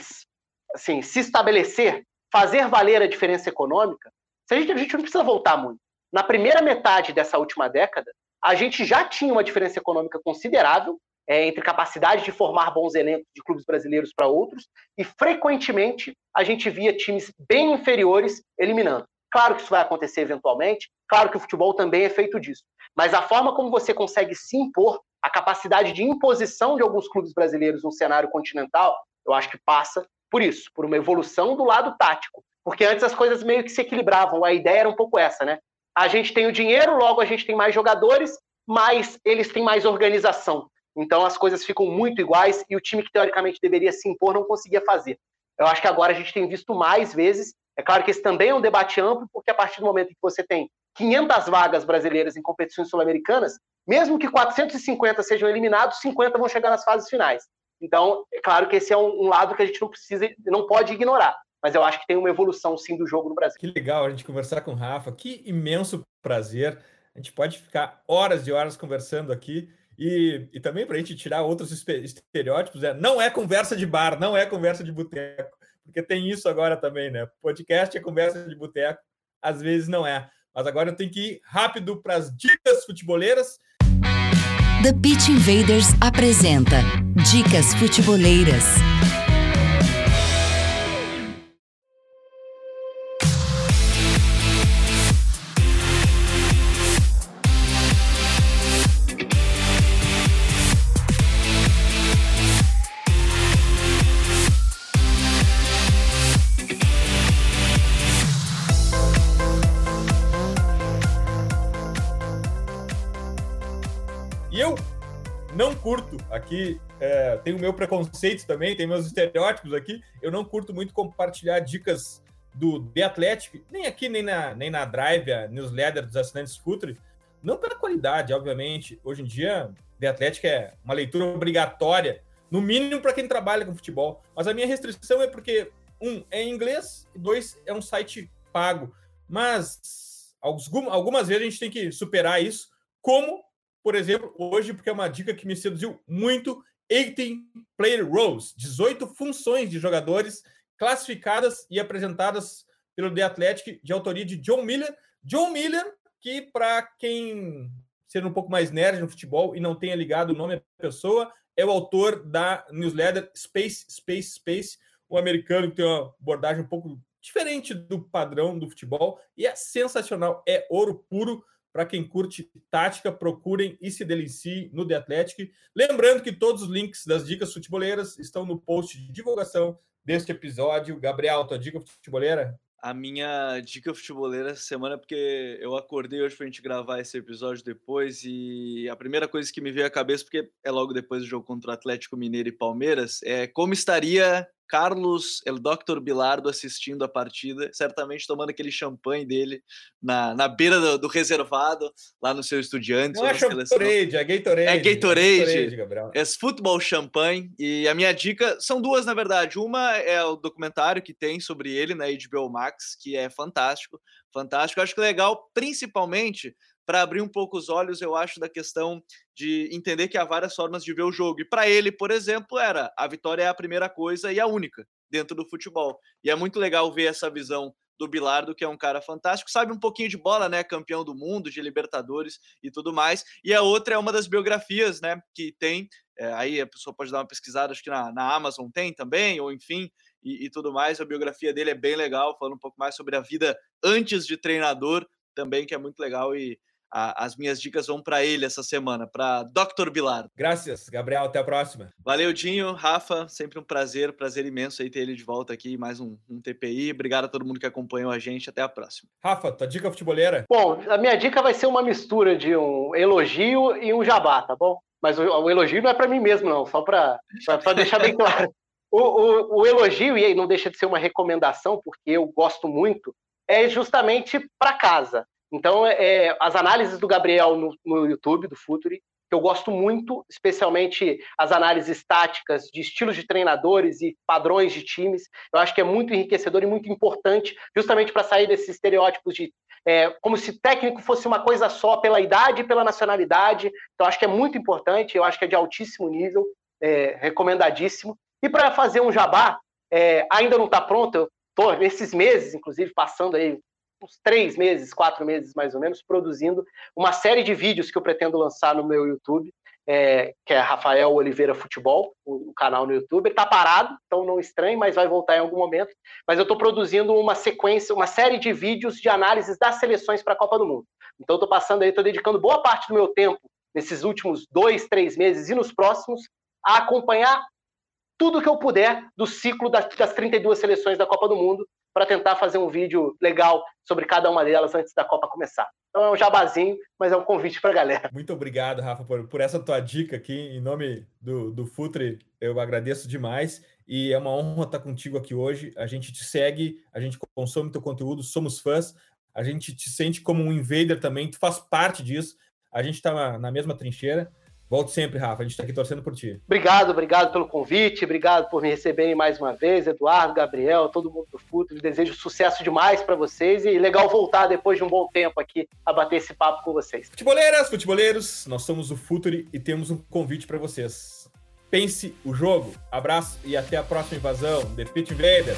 assim, se estabelecer, fazer valer a diferença econômica, a gente, a gente não precisa voltar muito. Na primeira metade dessa última década, a gente já tinha uma diferença econômica considerável é, entre capacidade de formar bons elencos de clubes brasileiros para outros, e frequentemente a gente via times bem inferiores eliminando. Claro que isso vai acontecer eventualmente, claro que o futebol também é feito disso, mas a forma como você consegue se impor, a capacidade de imposição de alguns clubes brasileiros no cenário continental, eu acho que passa por isso, por uma evolução do lado tático. Porque antes as coisas meio que se equilibravam, a ideia era um pouco essa, né? A gente tem o dinheiro, logo a gente tem mais jogadores, mas eles têm mais organização. Então as coisas ficam muito iguais e o time que teoricamente deveria se impor não conseguia fazer. Eu acho que agora a gente tem visto mais vezes. É claro que esse também é um debate amplo, porque a partir do momento que você tem 500 vagas brasileiras em competições sul-americanas, mesmo que 450 sejam eliminados, 50 vão chegar nas fases finais. Então, é claro que esse é um, um lado que a gente não precisa, não pode ignorar. Mas eu acho que tem uma evolução sim do jogo no Brasil. Que legal a gente conversar com o Rafa. Que imenso prazer. A gente pode ficar horas e horas conversando aqui. E, e também para a gente tirar outros estereótipos, é, não é conversa de bar, não é conversa de boteco, porque tem isso agora também, né? Podcast é conversa de boteco, às vezes não é. Mas agora eu tenho que ir rápido para as dicas futeboleiras. The Pitch Invaders apresenta Dicas Futeboleiras. Aqui, é, tem o meu preconceito também, tem meus estereótipos aqui. Eu não curto muito compartilhar dicas do The Athletic, nem aqui, nem na, nem na Drive, a newsletter dos assinantes Futre. Não pela qualidade, obviamente. Hoje em dia, The Athletic é uma leitura obrigatória, no mínimo para quem trabalha com futebol. Mas a minha restrição é porque, um, é em inglês, e dois, é um site pago. Mas algumas vezes a gente tem que superar isso, como por exemplo, hoje, porque é uma dica que me seduziu muito, 18 Player Roles, 18 funções de jogadores classificadas e apresentadas pelo The Athletic, de autoria de John Miller. John Miller, que para quem ser um pouco mais nerd no futebol e não tenha ligado o nome da pessoa, é o autor da newsletter Space, Space, Space, o um americano que tem uma abordagem um pouco diferente do padrão do futebol e é sensacional, é ouro puro. Para quem curte tática, procurem e se deliciem no The Athletic. Lembrando que todos os links das dicas futeboleiras estão no post de divulgação deste episódio. Gabriel, tua dica futeboleira? A minha dica futeboleira essa semana, porque eu acordei hoje para a gente gravar esse episódio depois, e a primeira coisa que me veio à cabeça, porque é logo depois do jogo contra o Atlético Mineiro e Palmeiras, é como estaria Carlos, o Dr. Bilardo assistindo a partida, certamente tomando aquele champanhe dele na, na beira do, do reservado, lá no seu Estudiantes. Não é Gatorade, é Gatorade. É Gatorade. É, Gatorade, é futebol champanhe. E a minha dica são duas, na verdade. Uma é o documentário que tem sobre ele na HBO Max, que é fantástico. Fantástico. Eu acho que legal, principalmente para abrir um pouco os olhos, eu acho, da questão de entender que há várias formas de ver o jogo. E para ele, por exemplo, era a vitória é a primeira coisa e a única dentro do futebol. E é muito legal ver essa visão do Bilardo, que é um cara fantástico, sabe um pouquinho de bola, né? Campeão do mundo, de Libertadores e tudo mais. E a outra é uma das biografias, né? Que tem. É, aí a pessoa pode dar uma pesquisada, acho que na, na Amazon tem também, ou enfim, e, e tudo mais. A biografia dele é bem legal, falando um pouco mais sobre a vida antes de treinador também, que é muito legal. E a, as minhas dicas vão para ele essa semana, para Dr. Bilar. Graças, Gabriel. Até a próxima. Valeu, Dinho. Rafa, sempre um prazer, prazer imenso aí ter ele de volta aqui, mais um, um TPI. Obrigado a todo mundo que acompanhou a gente. Até a próxima. Rafa, tua dica futeboleira? Bom, a minha dica vai ser uma mistura de um elogio e um jabá, tá bom? Mas o, o elogio não é para mim mesmo, não, só para deixar bem claro. O, o, o, elogio, e aí não deixa de ser uma recomendação, porque eu gosto muito é justamente para casa. Então, é, as análises do Gabriel no, no YouTube, do Futuri, que eu gosto muito, especialmente as análises táticas de estilos de treinadores e padrões de times. Eu acho que é muito enriquecedor e muito importante, justamente para sair desses estereótipos de é, como se técnico fosse uma coisa só pela idade e pela nacionalidade. Então, acho que é muito importante, eu acho que é de altíssimo nível, é, recomendadíssimo. E para fazer um jabá, é, ainda não está pronto, eu estou nesses meses, inclusive, passando aí uns três meses, quatro meses mais ou menos, produzindo uma série de vídeos que eu pretendo lançar no meu YouTube, é, que é Rafael Oliveira Futebol, o, o canal no YouTube. Está parado, então não estranhe, mas vai voltar em algum momento. Mas eu estou produzindo uma sequência, uma série de vídeos de análises das seleções para a Copa do Mundo. Então estou passando aí, estou dedicando boa parte do meu tempo nesses últimos dois, três meses e nos próximos a acompanhar tudo que eu puder do ciclo das, das 32 seleções da Copa do Mundo para tentar fazer um vídeo legal sobre cada uma delas antes da Copa começar. Então é um jabazinho, mas é um convite para a galera. Muito obrigado, Rafa, por, por essa tua dica aqui. Em nome do, do Futre, eu agradeço demais. E é uma honra estar contigo aqui hoje. A gente te segue, a gente consome teu conteúdo, somos fãs. A gente te sente como um invader também, tu faz parte disso. A gente está na, na mesma trincheira. Volte sempre, Rafa. A gente está aqui torcendo por ti. Obrigado, obrigado pelo convite, obrigado por me receberem mais uma vez, Eduardo, Gabriel, todo mundo do Futuro. Desejo sucesso demais para vocês e legal voltar depois de um bom tempo aqui a bater esse papo com vocês. Futeboleiras, futeboleiros, nós somos o Futuri e temos um convite para vocês. Pense o jogo. Abraço e até a próxima invasão. The Pit Invader.